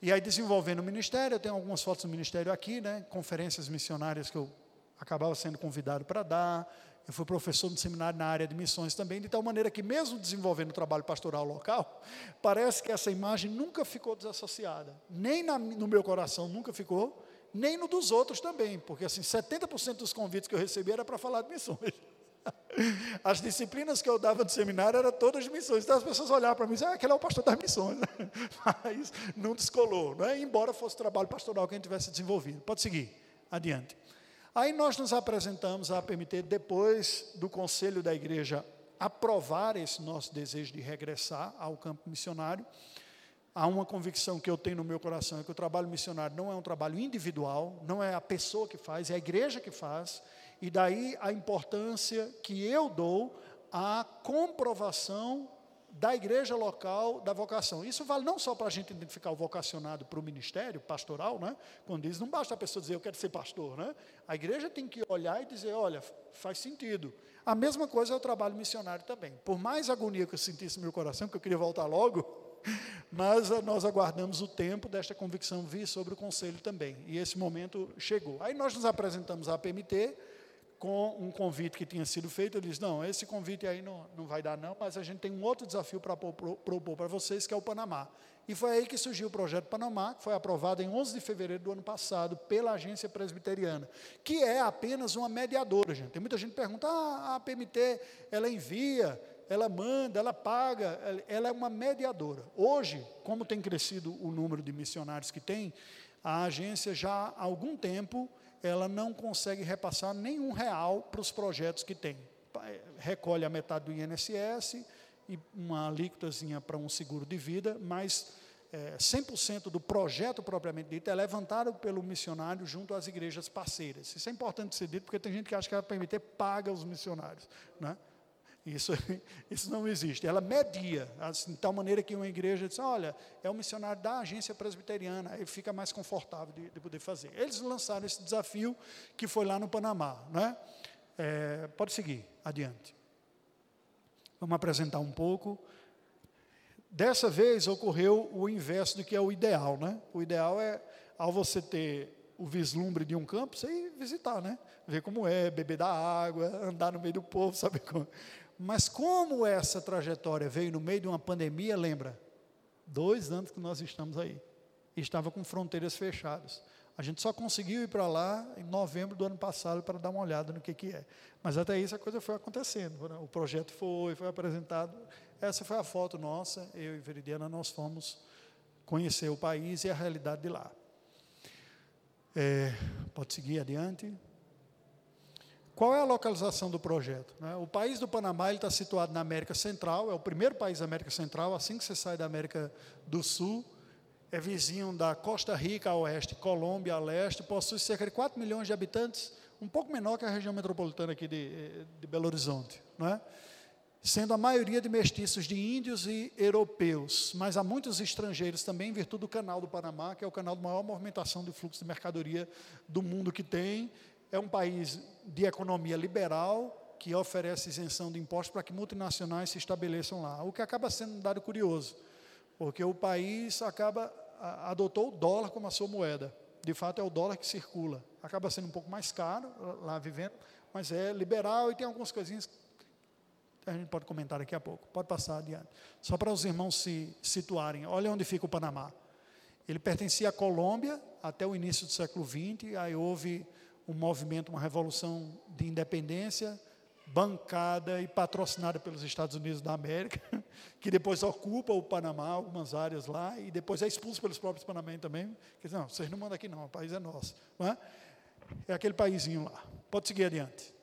E aí, desenvolvendo o ministério, eu tenho algumas fotos do ministério aqui, né? Conferências missionárias que eu acabava sendo convidado para dar. Eu fui professor no seminário na área de missões também, de tal maneira que, mesmo desenvolvendo o trabalho pastoral local, parece que essa imagem nunca ficou desassociada. Nem na, no meu coração nunca ficou, nem no dos outros também, porque assim, 70% dos convites que eu recebi era para falar de missões. As disciplinas que eu dava no seminário eram todas de missões. Então as pessoas olhavam para mim e diziam, ah, aquele é o pastor das missões. Mas não descolou, não é? embora fosse trabalho pastoral que a gente tivesse desenvolvido. Pode seguir, adiante. Aí nós nos apresentamos à PMT depois do conselho da igreja aprovar esse nosso desejo de regressar ao campo missionário. Há uma convicção que eu tenho no meu coração é que o trabalho missionário não é um trabalho individual, não é a pessoa que faz, é a igreja que faz. E daí a importância que eu dou à comprovação da igreja local da vocação. Isso vale não só para a gente identificar o vocacionado para o ministério pastoral, né? quando diz, não basta a pessoa dizer eu quero ser pastor. Né? A igreja tem que olhar e dizer, olha, faz sentido. A mesma coisa é o trabalho missionário também. Por mais agonia que eu sentisse no meu coração, que eu queria voltar logo, mas eh, nós aguardamos o tempo desta convicção vir sobre o conselho também. E esse momento chegou. Aí nós nos apresentamos à PMT, com um convite que tinha sido feito, ele disse, não, esse convite aí não, não vai dar não, mas a gente tem um outro desafio para propor para vocês, que é o Panamá. E foi aí que surgiu o projeto Panamá, que foi aprovado em 11 de fevereiro do ano passado pela Agência Presbiteriana, que é apenas uma mediadora, gente. Tem muita gente que pergunta, ah, a PMT, ela envia, ela manda, ela paga, ela é uma mediadora. Hoje, como tem crescido o número de missionários que tem, a agência já há algum tempo ela não consegue repassar nenhum real para os projetos que tem. Recolhe a metade do INSS e uma alíquotazinha para um seguro de vida, mas é, 100% do projeto propriamente dito é levantado pelo missionário junto às igrejas parceiras. Isso é importante ser dito, porque tem gente que acha que a PMT paga os missionários. Né? Isso, isso não existe. Ela media, assim, de tal maneira que uma igreja diz, olha, é um missionário da agência presbiteriana, aí fica mais confortável de, de poder fazer. Eles lançaram esse desafio que foi lá no Panamá. Né? É, pode seguir, adiante. Vamos apresentar um pouco. Dessa vez ocorreu o inverso do que é o ideal. Né? O ideal é, ao você ter o vislumbre de um campo, você ir visitar, né? ver como é, beber da água, andar no meio do povo, saber como. Mas como essa trajetória veio no meio de uma pandemia, lembra? Dois anos que nós estamos aí. Estava com fronteiras fechadas. A gente só conseguiu ir para lá em novembro do ano passado para dar uma olhada no que, que é. Mas até isso a coisa foi acontecendo. Né? O projeto foi, foi apresentado. Essa foi a foto nossa. Eu e Veridiana, nós fomos conhecer o país e a realidade de lá. É, pode seguir adiante. Qual é a localização do projeto? Né? O país do Panamá está situado na América Central, é o primeiro país da América Central, assim que você sai da América do Sul, é vizinho da Costa Rica a oeste, Colômbia a leste, possui cerca de 4 milhões de habitantes, um pouco menor que a região metropolitana aqui de, de Belo Horizonte. É? sendo a maioria de mestiços de índios e europeus, mas há muitos estrangeiros também, em virtude do canal do Panamá, que é o canal de maior movimentação de fluxo de mercadoria do mundo que tem. É um país de economia liberal, que oferece isenção de impostos para que multinacionais se estabeleçam lá, o que acaba sendo um dado curioso, porque o país acaba adotou o dólar como a sua moeda. De fato, é o dólar que circula. Acaba sendo um pouco mais caro lá vivendo, mas é liberal e tem algumas coisinhas a gente pode comentar daqui a pouco. Pode passar adiante. Só para os irmãos se situarem. Olha onde fica o Panamá. Ele pertencia à Colômbia até o início do século XX. Aí houve um movimento, uma revolução de independência, bancada e patrocinada pelos Estados Unidos da América, que depois ocupa o Panamá, algumas áreas lá, e depois é expulso pelos próprios panamenhos também. Não, vocês não mandam aqui não, o país é nosso. É? é aquele paísinho lá. Pode seguir adiante.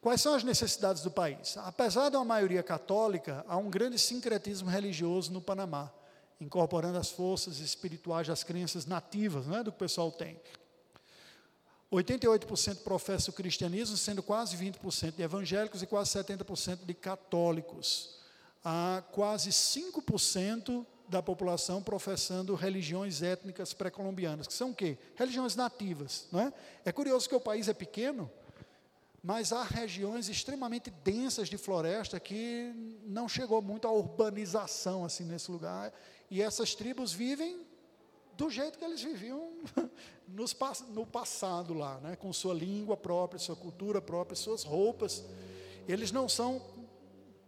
Quais são as necessidades do país? Apesar de uma maioria católica, há um grande sincretismo religioso no Panamá, incorporando as forças espirituais das crenças nativas, não é do que o pessoal tem. 88% professa o cristianismo, sendo quase 20% de evangélicos e quase 70% de católicos. Há quase 5% da população professando religiões étnicas pré-colombianas, que são o quê? Religiões nativas, não é? É curioso que o país é pequeno, mas há regiões extremamente densas de floresta que não chegou muito à urbanização assim nesse lugar. E essas tribos vivem do jeito que eles viviam nos, no passado lá, né? com sua língua própria, sua cultura própria, suas roupas. Eles não são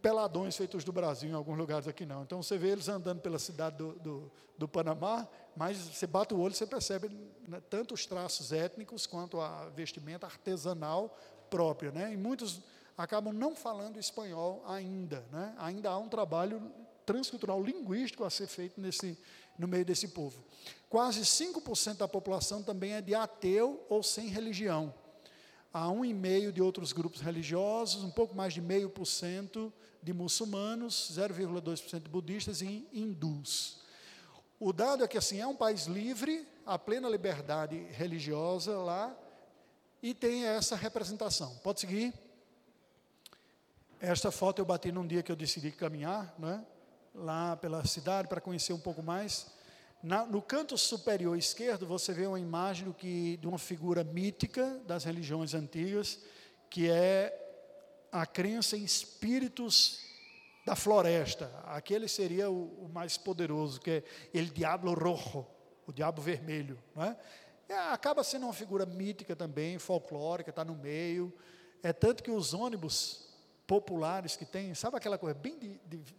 peladões feitos do Brasil em alguns lugares aqui não. Então você vê eles andando pela cidade do, do, do Panamá, mas você bate o olho você percebe né, tanto os traços étnicos quanto a vestimenta artesanal própria, né? E muitos acabam não falando espanhol ainda, né? Ainda há um trabalho transcultural linguístico a ser feito nesse no meio desse povo. Quase 5% da população também é de ateu ou sem religião. Há um e meio de outros grupos religiosos, um pouco mais de meio por cento de muçulmanos, 0,2% de budistas e hindus. O dado é que assim é um país livre, a plena liberdade religiosa lá, e tem essa representação. Pode seguir? Esta foto eu bati num dia que eu decidi caminhar, né? Lá pela cidade para conhecer um pouco mais. Na, no canto superior esquerdo você vê uma imagem do que, de uma figura mítica das religiões antigas, que é a crença em espíritos da floresta. Aquele seria o, o mais poderoso, que é el diablo rojo, o diabo vermelho. Não é? É, acaba sendo uma figura mítica também, folclórica, está no meio. É tanto que os ônibus populares que tem, sabe aquela coisa bem de, de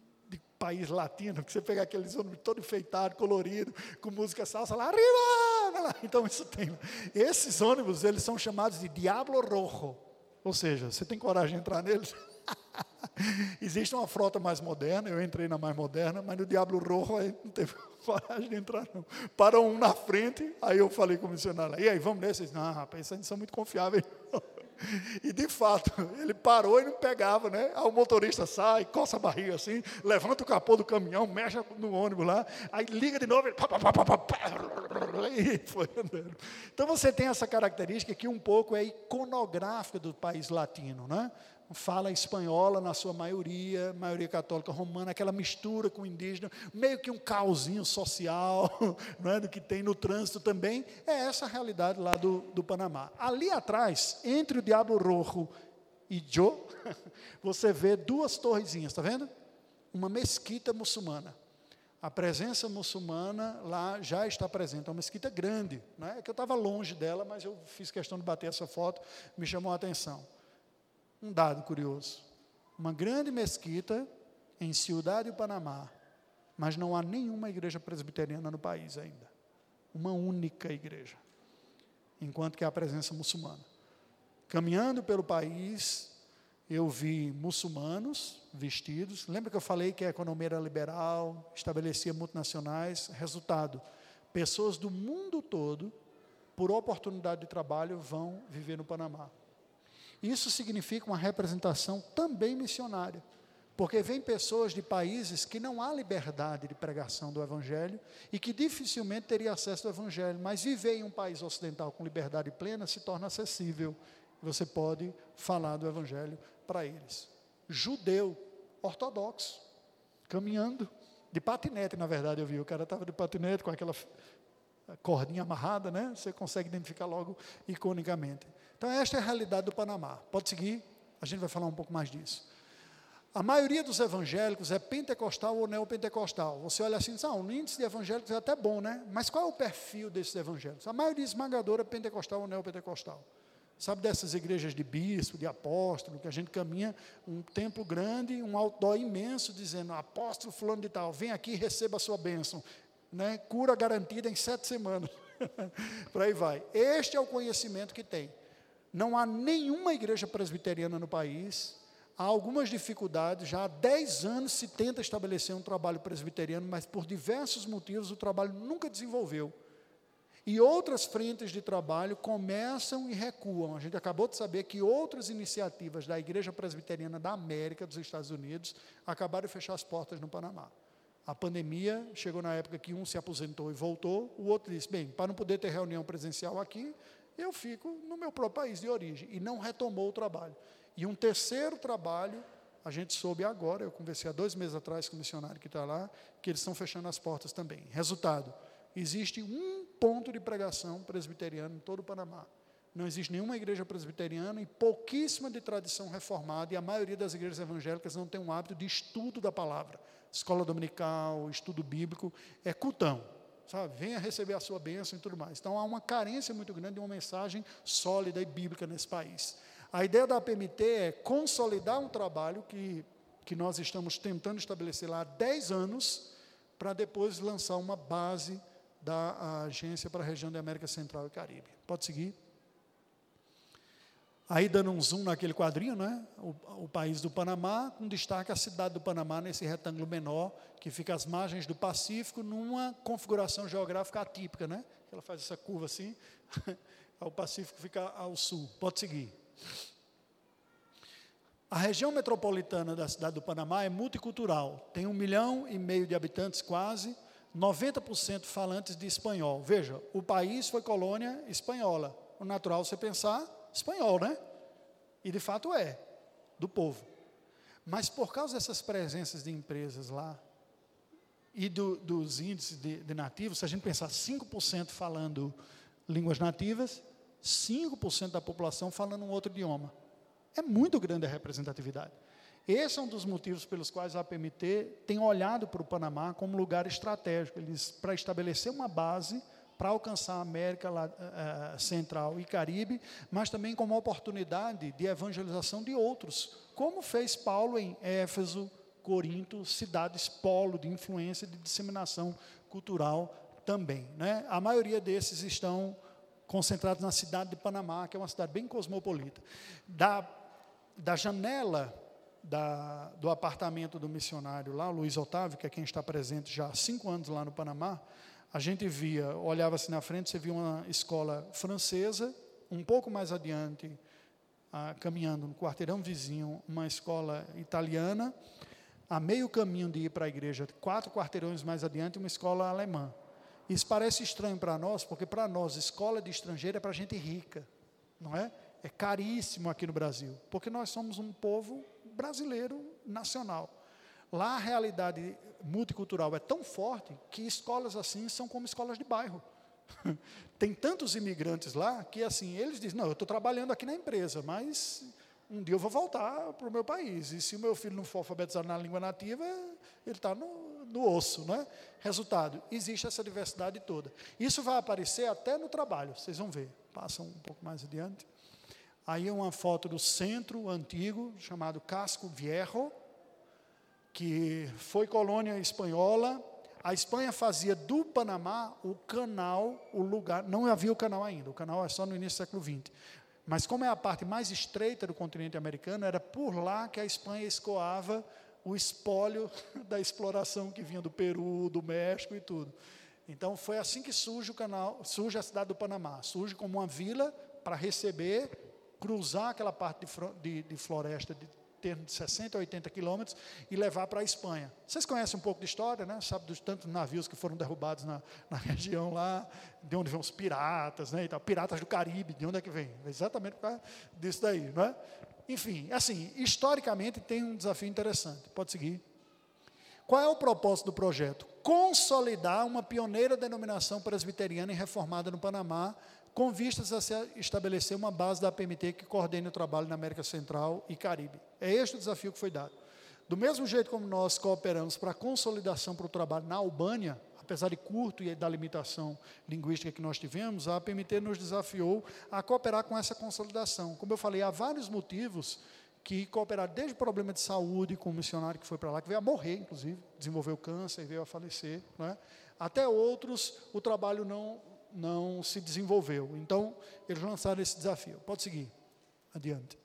país latino, que você pega aqueles ônibus todo enfeitado, colorido, com música salsa lá arriba, então isso tem. Esses ônibus, eles são chamados de Diablo Rojo, ou seja, você tem coragem de entrar neles? Existe uma frota mais moderna, eu entrei na mais moderna, mas no Diablo Rojo não teve coragem de entrar, não. Parou um na frente, aí eu falei com o missionário, e aí, vamos nesse? Eles, não, rapaz, isso são muito confiáveis. E de fato, ele parou e não pegava, né? Aí o motorista sai, coça a barriga assim, levanta o capô do caminhão, mexe no ônibus lá, aí liga de novo, ele, e foi andando. Então você tem essa característica que um pouco é iconográfica do país latino, né? Fala espanhola na sua maioria, maioria católica romana, aquela mistura com o indígena, meio que um causinho social, não é, do que tem no trânsito também, é essa a realidade lá do, do Panamá. Ali atrás, entre o Diabo Rojo e Joe, você vê duas torrezinhas, está vendo? Uma mesquita muçulmana. A presença muçulmana lá já está presente, é uma mesquita grande, não é? é que eu estava longe dela, mas eu fiz questão de bater essa foto, me chamou a atenção. Um dado curioso: uma grande mesquita em Ciudad do Panamá, mas não há nenhuma igreja presbiteriana no país ainda. Uma única igreja. Enquanto que há a presença muçulmana. Caminhando pelo país, eu vi muçulmanos vestidos. Lembra que eu falei que a economia era liberal, estabelecia multinacionais? Resultado: pessoas do mundo todo, por oportunidade de trabalho, vão viver no Panamá. Isso significa uma representação também missionária, porque vem pessoas de países que não há liberdade de pregação do Evangelho e que dificilmente teria acesso ao Evangelho, mas viver em um país ocidental com liberdade plena se torna acessível. Você pode falar do Evangelho para eles. judeu, ortodoxo, caminhando, de patinete, na verdade, eu vi. O cara estava de patinete com aquela cordinha amarrada, né? Você consegue identificar logo iconicamente. Então, esta é a realidade do Panamá. Pode seguir, a gente vai falar um pouco mais disso. A maioria dos evangélicos é pentecostal ou neopentecostal. Você olha assim, ah, o índice de evangélicos é até bom, né? Mas qual é o perfil desses evangélicos? A maioria esmagadora é pentecostal ou neopentecostal. Sabe dessas igrejas de bispo, de apóstolo, que a gente caminha um templo grande, um outdoor imenso, dizendo, apóstolo fulano de tal, vem aqui e receba a sua bênção. Né? Cura garantida em sete semanas. Por aí vai. Este é o conhecimento que tem. Não há nenhuma igreja presbiteriana no país, há algumas dificuldades, já há dez anos se tenta estabelecer um trabalho presbiteriano, mas por diversos motivos o trabalho nunca desenvolveu. E outras frentes de trabalho começam e recuam. A gente acabou de saber que outras iniciativas da Igreja Presbiteriana da América, dos Estados Unidos, acabaram de fechar as portas no Panamá. A pandemia chegou na época que um se aposentou e voltou, o outro disse: bem, para não poder ter reunião presencial aqui, eu fico no meu próprio país de origem. E não retomou o trabalho. E um terceiro trabalho, a gente soube agora, eu conversei há dois meses atrás com o missionário que está lá, que eles estão fechando as portas também. Resultado: existe um ponto de pregação presbiteriano em todo o Panamá. Não existe nenhuma igreja presbiteriana e pouquíssima de tradição reformada, e a maioria das igrejas evangélicas não tem um hábito de estudo da palavra. Escola dominical, estudo bíblico, é cultão, sabe? Venha receber a sua bênção e tudo mais. Então há uma carência muito grande de uma mensagem sólida e bíblica nesse país. A ideia da APMT é consolidar um trabalho que, que nós estamos tentando estabelecer lá há 10 anos, para depois lançar uma base da Agência para a Região da América Central e Caribe. Pode seguir. Aí dando um zoom naquele quadrinho, né? O, o, país do Panamá, com destaque a cidade do Panamá nesse retângulo menor, que fica às margens do Pacífico, numa configuração geográfica atípica, né? Ela faz essa curva assim, o Pacífico fica ao sul. Pode seguir. A região metropolitana da cidade do Panamá é multicultural, tem um milhão e meio de habitantes quase, 90% falantes de espanhol. Veja, o país foi colônia espanhola. O natural você pensar espanhol, né? E de fato é, do povo. Mas por causa dessas presenças de empresas lá, e do, dos índices de, de, nativos, se a gente pensar 5% falando línguas nativas, 5% da população falando um outro idioma. É muito grande a representatividade. Esse é um dos motivos pelos quais a APMT tem olhado para o Panamá como lugar estratégico, eles para estabelecer uma base para alcançar a América uh, Central e Caribe, mas também como oportunidade de evangelização de outros, como fez Paulo em Éfeso, Corinto, cidades polo de influência e de disseminação cultural também. Né? A maioria desses estão concentrados na cidade de Panamá, que é uma cidade bem cosmopolita. Da, da janela da, do apartamento do missionário lá, Luiz Otávio, que é quem está presente já há cinco anos lá no Panamá, a gente via, olhava-se na frente, você via uma escola francesa, um pouco mais adiante, ah, caminhando no quarteirão vizinho, uma escola italiana, a meio caminho de ir para a igreja, quatro quarteirões mais adiante, uma escola alemã. Isso parece estranho para nós, porque para nós, escola de estrangeiro é para gente rica, não é? É caríssimo aqui no Brasil, porque nós somos um povo brasileiro nacional. Lá a realidade multicultural é tão forte que escolas assim são como escolas de bairro. Tem tantos imigrantes lá que assim, eles dizem, não, eu estou trabalhando aqui na empresa, mas um dia eu vou voltar para o meu país. E se o meu filho não for alfabetizado na língua nativa, ele está no, no osso. Né? Resultado, existe essa diversidade toda. Isso vai aparecer até no trabalho, vocês vão ver. Passam um pouco mais adiante. Aí é uma foto do centro antigo, chamado Casco Viejo, que foi colônia espanhola. A Espanha fazia do Panamá o canal, o lugar. Não havia o canal ainda, o canal é só no início do século XX. Mas, como é a parte mais estreita do continente americano, era por lá que a Espanha escoava o espólio da exploração que vinha do Peru, do México e tudo. Então, foi assim que surge o canal, surge a cidade do Panamá. Surge como uma vila para receber cruzar aquela parte de, de, de floresta de termo de 60 a 80 quilômetros e levar para a Espanha. Vocês conhecem um pouco de história, né? Sabe dos tantos navios que foram derrubados na, na região lá, de onde vêm os piratas, né? E tal. Piratas do Caribe, de onde é que vem? Exatamente por causa disso daí, não é? enfim, assim, historicamente tem um desafio interessante. Pode seguir. Qual é o propósito do projeto? Consolidar uma pioneira denominação presbiteriana e reformada no Panamá, com vistas a se estabelecer uma base da APMT que coordene o trabalho na América Central e Caribe. É este o desafio que foi dado. Do mesmo jeito como nós cooperamos para a consolidação para o trabalho na Albânia, apesar de curto e da limitação linguística que nós tivemos, a APMT nos desafiou a cooperar com essa consolidação. Como eu falei, há vários motivos que cooperaram, desde o problema de saúde com o missionário que foi para lá, que veio a morrer, inclusive, desenvolveu câncer, veio a falecer, né? até outros, o trabalho não, não se desenvolveu. Então, eles lançaram esse desafio. Pode seguir, adiante.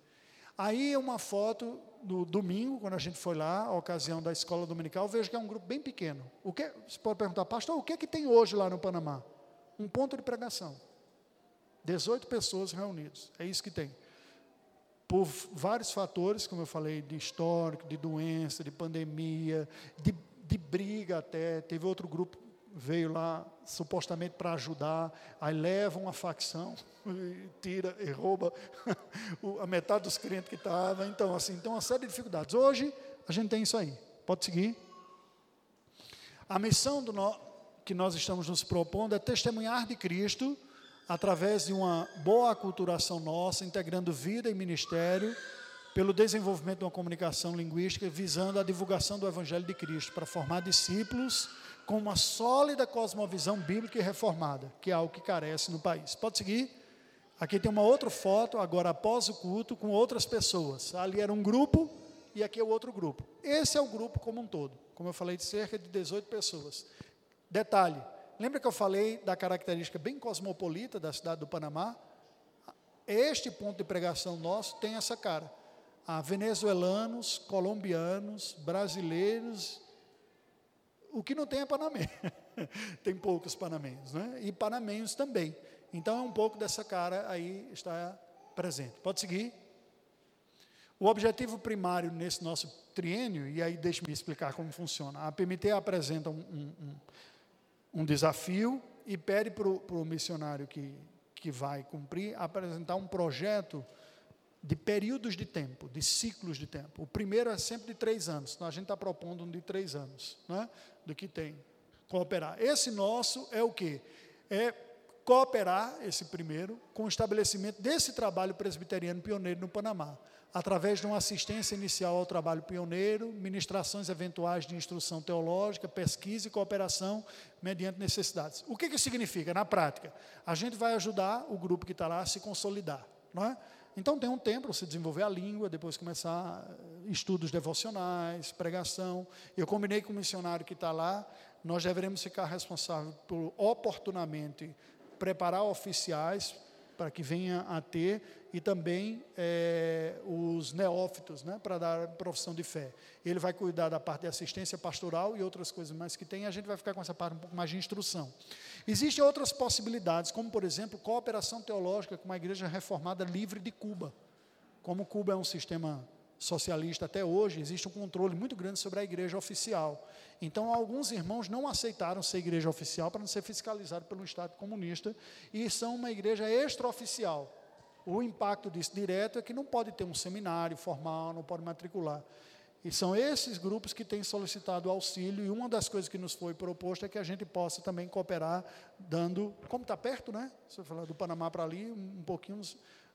Aí, uma foto do domingo, quando a gente foi lá, a ocasião da escola dominical, vejo que é um grupo bem pequeno. O que, você pode perguntar, pastor, o que, é que tem hoje lá no Panamá? Um ponto de pregação. 18 pessoas reunidas. É isso que tem. Por vários fatores, como eu falei, de histórico, de doença, de pandemia, de, de briga até. Teve outro grupo veio lá supostamente para ajudar, aí leva uma facção, e tira e rouba a metade dos clientes que estavam. Então, assim, tem uma série de dificuldades. Hoje, a gente tem isso aí. Pode seguir. A missão no, que nós estamos nos propondo é testemunhar de Cristo através de uma boa aculturação nossa, integrando vida e ministério, pelo desenvolvimento de uma comunicação linguística visando a divulgação do Evangelho de Cristo, para formar discípulos com uma sólida cosmovisão bíblica e reformada, que é algo que carece no país. Pode seguir? Aqui tem uma outra foto, agora após o culto, com outras pessoas. Ali era um grupo e aqui é o outro grupo. Esse é o grupo como um todo. Como eu falei, de cerca de 18 pessoas. Detalhe: lembra que eu falei da característica bem cosmopolita da cidade do Panamá? Este ponto de pregação nosso tem essa cara. Há venezuelanos, colombianos, brasileiros o que não tem é panamenho. tem poucos panamenhos, né? E panamenhos também. Então é um pouco dessa cara aí está presente. Pode seguir. O objetivo primário nesse nosso triênio, e aí deixe-me explicar como funciona. A PMT apresenta um, um, um desafio e pede para o missionário que, que vai cumprir apresentar um projeto de períodos de tempo, de ciclos de tempo. O primeiro é sempre de três anos, então a gente está propondo um de três anos, né, do que tem. Cooperar. Esse nosso é o quê? É cooperar, esse primeiro, com o estabelecimento desse trabalho presbiteriano pioneiro no Panamá, através de uma assistência inicial ao trabalho pioneiro, ministrações eventuais de instrução teológica, pesquisa e cooperação mediante necessidades. O que, que significa? Na prática, a gente vai ajudar o grupo que está lá a se consolidar. Não é? Então tem um tempo para você desenvolver a língua, depois começar eh, estudos devocionais, pregação. Eu combinei com o missionário que está lá, nós deveremos ficar responsáveis por oportunamente preparar oficiais para que venha a ter e também é, os neófitos, né, para dar profissão de fé. Ele vai cuidar da parte de assistência pastoral e outras coisas mais que tem, e a gente vai ficar com essa parte um pouco mais de instrução. Existem outras possibilidades, como, por exemplo, cooperação teológica com uma igreja reformada livre de Cuba. Como Cuba é um sistema socialista até hoje, existe um controle muito grande sobre a igreja oficial. Então, alguns irmãos não aceitaram ser igreja oficial para não ser fiscalizado pelo Estado comunista e são uma igreja extraoficial. O impacto disso direto é que não pode ter um seminário formal, não pode matricular. E são esses grupos que têm solicitado auxílio, e uma das coisas que nos foi proposta é que a gente possa também cooperar, dando, como está perto, né? Se eu falar do Panamá para ali, um pouquinho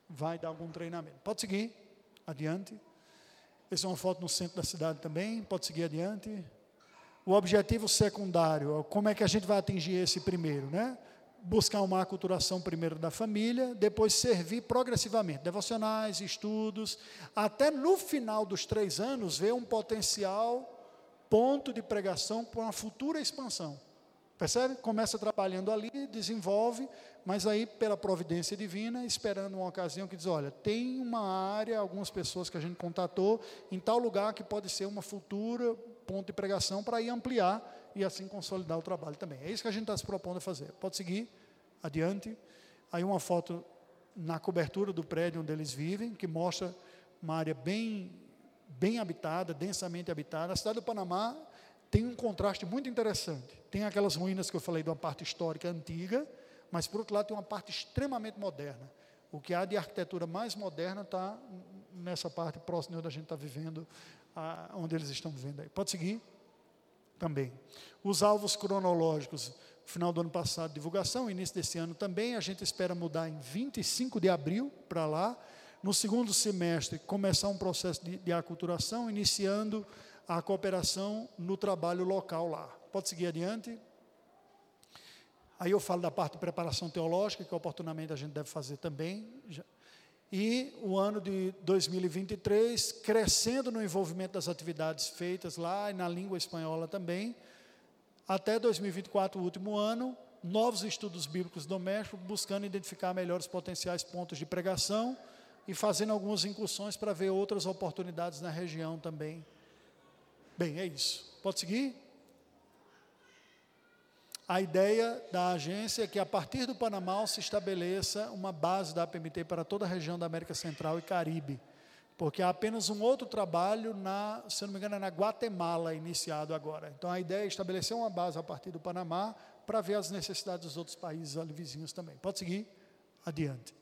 vai dar algum treinamento. Pode seguir, adiante. Essa é uma foto no centro da cidade também, pode seguir adiante. O objetivo secundário, como é que a gente vai atingir esse primeiro, né? Buscar uma aculturação primeiro da família, depois servir progressivamente, devocionais, estudos, até no final dos três anos ver um potencial ponto de pregação para uma futura expansão. Percebe? Começa trabalhando ali, desenvolve, mas aí, pela providência divina, esperando uma ocasião que diz: olha, tem uma área, algumas pessoas que a gente contatou, em tal lugar que pode ser uma futura ponto de pregação para ir ampliar e assim consolidar o trabalho também. É isso que a gente está se propondo a fazer. Pode seguir, adiante. Aí, uma foto na cobertura do prédio onde eles vivem, que mostra uma área bem, bem habitada, densamente habitada. A cidade do Panamá tem um contraste muito interessante. Tem aquelas ruínas que eu falei de uma parte histórica antiga, mas por outro lado tem uma parte extremamente moderna. O que há de arquitetura mais moderna está nessa parte próxima de onde a gente está vivendo, a, onde eles estão vivendo aí. Pode seguir? Também. Os alvos cronológicos, final do ano passado, divulgação, início desse ano também, a gente espera mudar em 25 de abril para lá. No segundo semestre, começar um processo de, de aculturação, iniciando a cooperação no trabalho local lá. Pode seguir adiante? Aí eu falo da parte de preparação teológica, que oportunamente a gente deve fazer também. E o ano de 2023, crescendo no envolvimento das atividades feitas lá e na língua espanhola também. Até 2024, o último ano, novos estudos bíblicos domésticos, buscando identificar melhores potenciais pontos de pregação e fazendo algumas incursões para ver outras oportunidades na região também. Bem, é isso. Pode seguir? A ideia da agência é que a partir do Panamá se estabeleça uma base da APMT para toda a região da América Central e Caribe, porque há apenas um outro trabalho na, se não me engano, é na Guatemala iniciado agora. Então a ideia é estabelecer uma base a partir do Panamá para ver as necessidades dos outros países ali vizinhos também. Pode seguir adiante.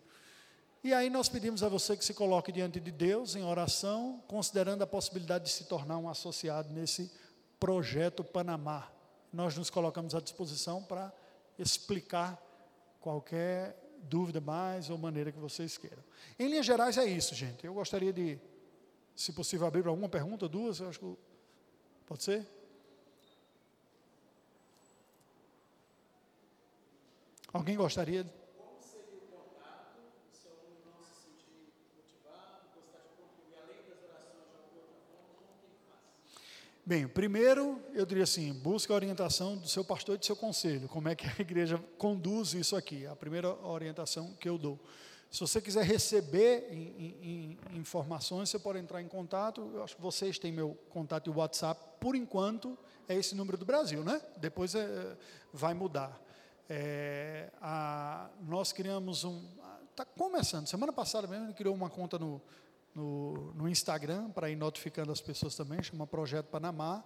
E aí nós pedimos a você que se coloque diante de Deus em oração, considerando a possibilidade de se tornar um associado nesse projeto Panamá nós nos colocamos à disposição para explicar qualquer dúvida mais ou maneira que vocês queiram. Em linhas gerais é isso, gente. Eu gostaria de, se possível, abrir para alguma pergunta, duas, eu acho que pode ser? Alguém gostaria? Bem, primeiro, eu diria assim, busque a orientação do seu pastor e do seu conselho, como é que a igreja conduz isso aqui, a primeira orientação que eu dou. Se você quiser receber em, em, informações, você pode entrar em contato, eu acho que vocês têm meu contato e WhatsApp, por enquanto, é esse número do Brasil, né? Depois é, vai mudar. É, a, nós criamos um, está começando, semana passada mesmo, ele criou uma conta no, no, no Instagram para ir notificando as pessoas também, chama Projeto Panamá.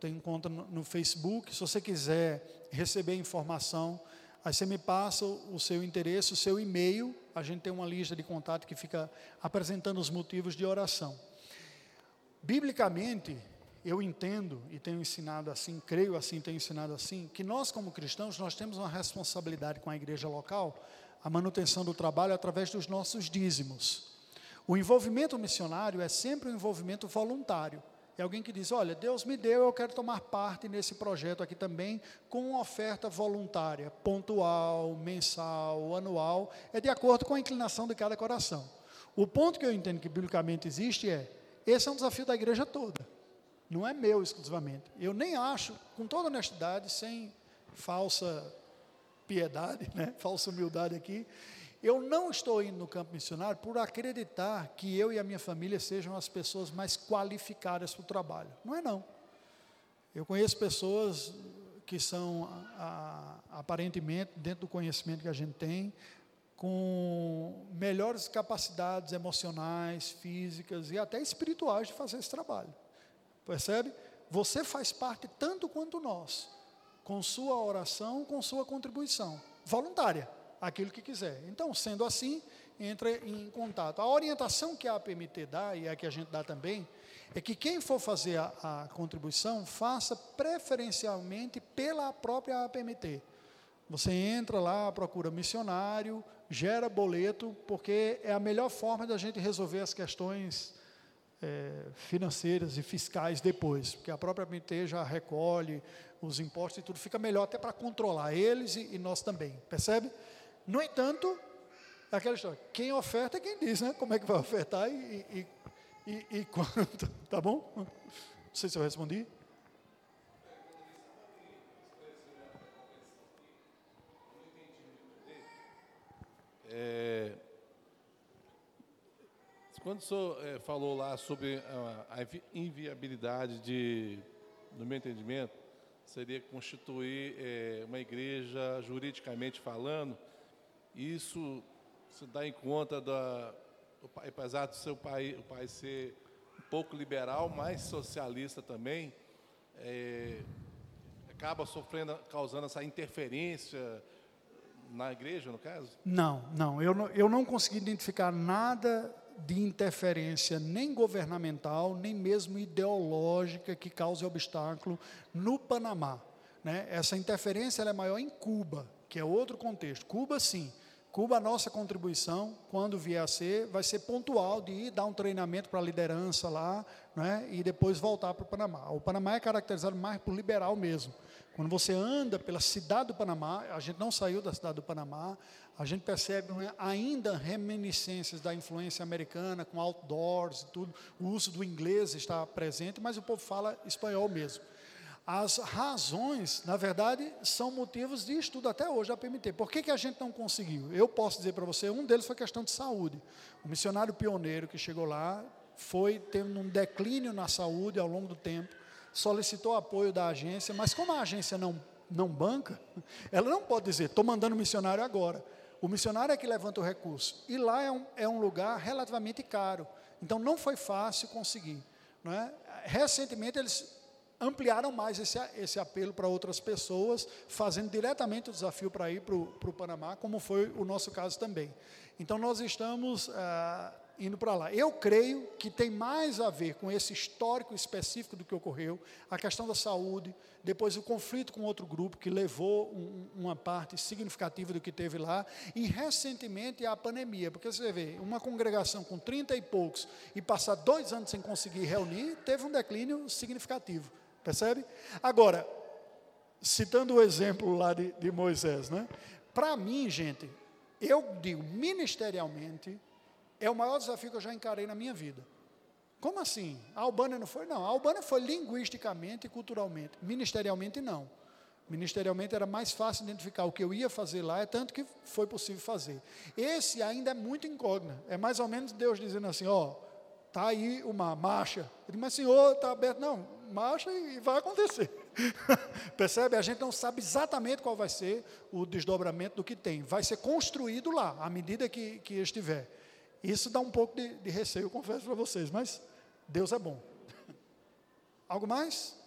Tem conta no, no Facebook. Se você quiser receber informação, aí você me passa o, o seu interesse, o seu e-mail. A gente tem uma lista de contato que fica apresentando os motivos de oração. Biblicamente, eu entendo e tenho ensinado assim, creio assim, tenho ensinado assim, que nós como cristãos, nós temos uma responsabilidade com a igreja local, a manutenção do trabalho através dos nossos dízimos. O envolvimento missionário é sempre um envolvimento voluntário. É alguém que diz: Olha, Deus me deu, eu quero tomar parte nesse projeto aqui também, com uma oferta voluntária, pontual, mensal, anual, é de acordo com a inclinação de cada coração. O ponto que eu entendo que biblicamente existe é: esse é um desafio da igreja toda, não é meu exclusivamente. Eu nem acho, com toda honestidade, sem falsa piedade, né, falsa humildade aqui, eu não estou indo no campo missionário por acreditar que eu e a minha família sejam as pessoas mais qualificadas para o trabalho. Não é não. Eu conheço pessoas que são a, aparentemente dentro do conhecimento que a gente tem, com melhores capacidades emocionais, físicas e até espirituais de fazer esse trabalho. Percebe? Você faz parte tanto quanto nós, com sua oração, com sua contribuição voluntária aquilo que quiser. Então, sendo assim, entra em contato. A orientação que a APMT dá, e é a que a gente dá também, é que quem for fazer a, a contribuição, faça preferencialmente pela própria APMT. Você entra lá, procura missionário, gera boleto, porque é a melhor forma da gente resolver as questões é, financeiras e fiscais depois, porque a própria APMT já recolhe os impostos e tudo, fica melhor até para controlar eles e, e nós também, percebe? No entanto, aquela história, quem oferta é quem diz, né? Como é que vai ofertar e, e, e, e quanto, tá bom? Não sei se eu respondi. É, quando o senhor é, falou lá sobre a, a, inviabilidade de, no meu entendimento, seria constituir é, uma igreja juridicamente falando, isso se dá em conta da, apesar do seu pai, o pai ser um pouco liberal, mais socialista também, é, acaba sofrendo, causando essa interferência na igreja, no caso? Não, não. Eu não, eu não consegui identificar nada de interferência nem governamental, nem mesmo ideológica que cause obstáculo no Panamá. Né? Essa interferência é maior em Cuba, que é outro contexto. Cuba, sim. Cuba, a nossa contribuição, quando vier a ser, vai ser pontual de ir dar um treinamento para a liderança lá né? e depois voltar para o Panamá. O Panamá é caracterizado mais por liberal mesmo. Quando você anda pela cidade do Panamá, a gente não saiu da cidade do Panamá, a gente percebe né, ainda reminiscências da influência americana, com outdoors e tudo, o uso do inglês está presente, mas o povo fala espanhol mesmo. As razões, na verdade, são motivos de estudo até hoje a PMT. Por que, que a gente não conseguiu? Eu posso dizer para você, um deles foi questão de saúde. O missionário pioneiro que chegou lá foi tendo um declínio na saúde ao longo do tempo, solicitou apoio da agência, mas como a agência não, não banca, ela não pode dizer, estou mandando missionário agora. O missionário é que levanta o recurso. E lá é um, é um lugar relativamente caro. Então não foi fácil conseguir. Não é? Recentemente eles ampliaram mais esse, esse apelo para outras pessoas, fazendo diretamente o desafio para ir para o Panamá, como foi o nosso caso também. Então, nós estamos ah, indo para lá. Eu creio que tem mais a ver com esse histórico específico do que ocorreu, a questão da saúde, depois o conflito com outro grupo que levou um, uma parte significativa do que teve lá, e recentemente a pandemia, porque você vê, uma congregação com 30 e poucos e passar dois anos sem conseguir reunir, teve um declínio significativo. Percebe? Agora, citando o exemplo lá de, de Moisés, né? Para mim, gente, eu digo, ministerialmente, é o maior desafio que eu já encarei na minha vida. Como assim? A Albânia não foi? Não, a Albânia foi linguisticamente e culturalmente. Ministerialmente, não. Ministerialmente era mais fácil identificar o que eu ia fazer lá, é tanto que foi possível fazer. Esse ainda é muito incógnito. É mais ou menos Deus dizendo assim: ó, tá aí uma marcha. Ele mas senhor, está aberto. Não, marcha e vai acontecer. Percebe? A gente não sabe exatamente qual vai ser o desdobramento do que tem. Vai ser construído lá, à medida que, que estiver. Isso dá um pouco de, de receio, confesso para vocês, mas Deus é bom. Algo mais?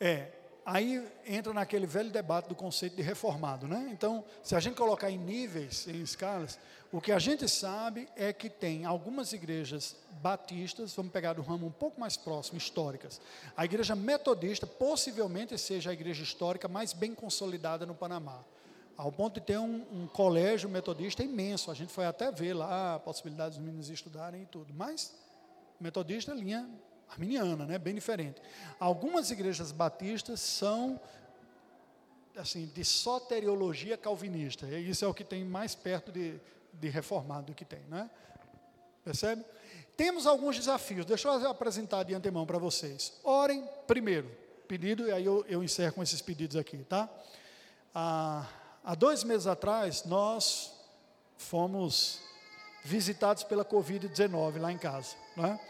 É, aí entra naquele velho debate do conceito de reformado, né? Então, se a gente colocar em níveis, em escalas, o que a gente sabe é que tem algumas igrejas batistas, vamos pegar do ramo um pouco mais próximo, históricas. A igreja metodista possivelmente seja a igreja histórica mais bem consolidada no Panamá. Ao ponto de ter um, um colégio metodista imenso. A gente foi até ver lá a possibilidade dos meninos estudarem e tudo. Mas metodista linha arminiana, né? bem diferente. Algumas igrejas batistas são assim de soteriologia calvinista. E isso é o que tem mais perto de, de reformado que tem, né? Percebe? Temos alguns desafios. Deixa eu apresentar de antemão para vocês. Orem primeiro, pedido, e aí eu, eu encerro com esses pedidos aqui, tá? Ah, há dois meses atrás, nós fomos visitados pela Covid-19 lá em casa, né?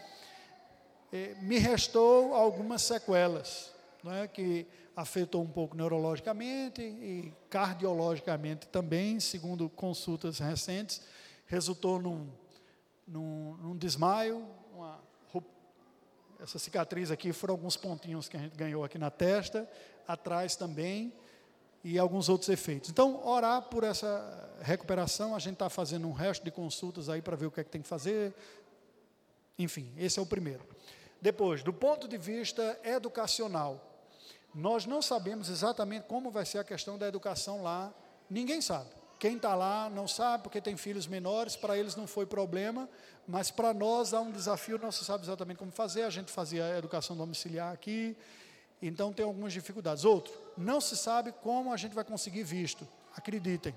Me restou algumas sequelas, é, que afetou um pouco neurologicamente e cardiologicamente também, segundo consultas recentes, resultou num, num, num desmaio, uma, essa cicatriz aqui foram alguns pontinhos que a gente ganhou aqui na testa, atrás também, e alguns outros efeitos. Então, orar por essa recuperação, a gente está fazendo um resto de consultas aí para ver o que é que tem que fazer. Enfim, esse é o primeiro. Depois, do ponto de vista educacional, nós não sabemos exatamente como vai ser a questão da educação lá, ninguém sabe. Quem está lá não sabe, porque tem filhos menores, para eles não foi problema, mas para nós há um desafio, não se sabe exatamente como fazer. A gente fazia a educação domiciliar aqui, então tem algumas dificuldades. Outro, não se sabe como a gente vai conseguir visto, acreditem,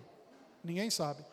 ninguém sabe.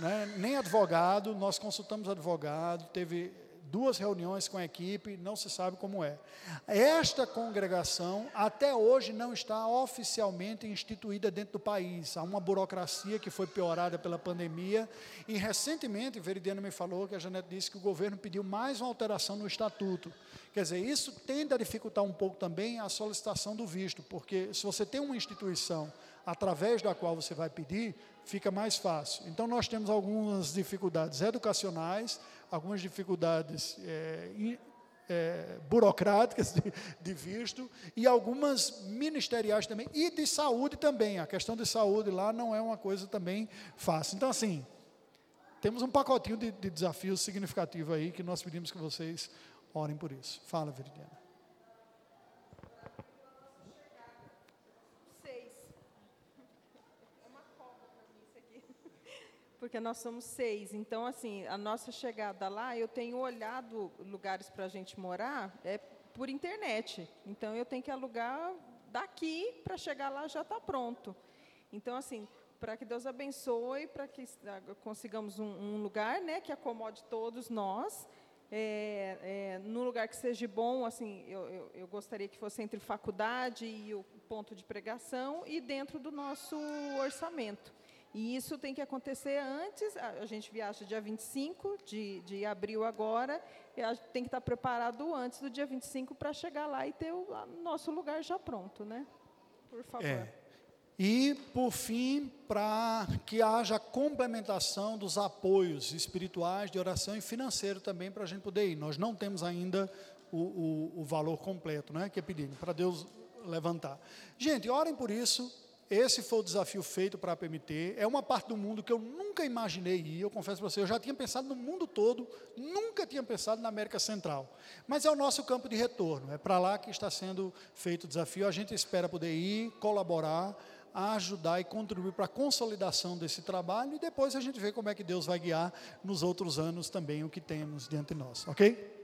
Né? Nem advogado, nós consultamos advogado, teve duas reuniões com a equipe, não se sabe como é. Esta congregação até hoje não está oficialmente instituída dentro do país. Há uma burocracia que foi piorada pela pandemia e recentemente, Veridiano me falou que a Janete disse que o governo pediu mais uma alteração no estatuto. Quer dizer, isso tende a dificultar um pouco também a solicitação do visto, porque se você tem uma instituição através da qual você vai pedir, fica mais fácil. Então, nós temos algumas dificuldades educacionais, algumas dificuldades é, é, burocráticas de, de, visto e algumas ministeriais também, e de saúde também. A questão de saúde lá não é uma coisa também fácil. Então, assim, temos um pacotinho de, de desafios significativo aí que nós pedimos que vocês orem por isso. Fala, Veridiana. Porque nós somos seis. Então, assim, a nossa chegada lá, eu tenho olhado lugares para a gente morar é por internet. Então, eu tenho que alugar daqui para chegar lá já está pronto. Então, assim, para que Deus abençoe, para que ah, consigamos um, um, lugar, né, que acomode todos nós. É, é, num lugar que seja bom, assim, eu, eu, eu, gostaria que fosse entre faculdade e o ponto de pregação e dentro do nosso orçamento. E isso tem que acontecer antes, a gente viaja dia 25 de, de abril agora, e a tem que estar preparado antes do dia 25 para chegar lá e ter o nosso lugar já pronto, né? Por favor. É. E, por fim, para que haja complementação dos apoios espirituais, de oração e financeiro também para a gente poder ir. Nós não temos ainda o, o, o valor completo, né, que é pedido, para Deus levantar. Gente, orem por isso, esse foi o desafio feito para a PMT. É uma parte do mundo que eu nunca imaginei ir. Eu confesso para você, eu já tinha pensado no mundo todo, nunca tinha pensado na América Central. Mas é o nosso campo de retorno. É para lá que está sendo feito o desafio. A gente espera poder ir, colaborar, ajudar e contribuir para a consolidação desse trabalho. E depois a gente vê como é que Deus vai guiar nos outros anos também o que temos diante de nós. Ok?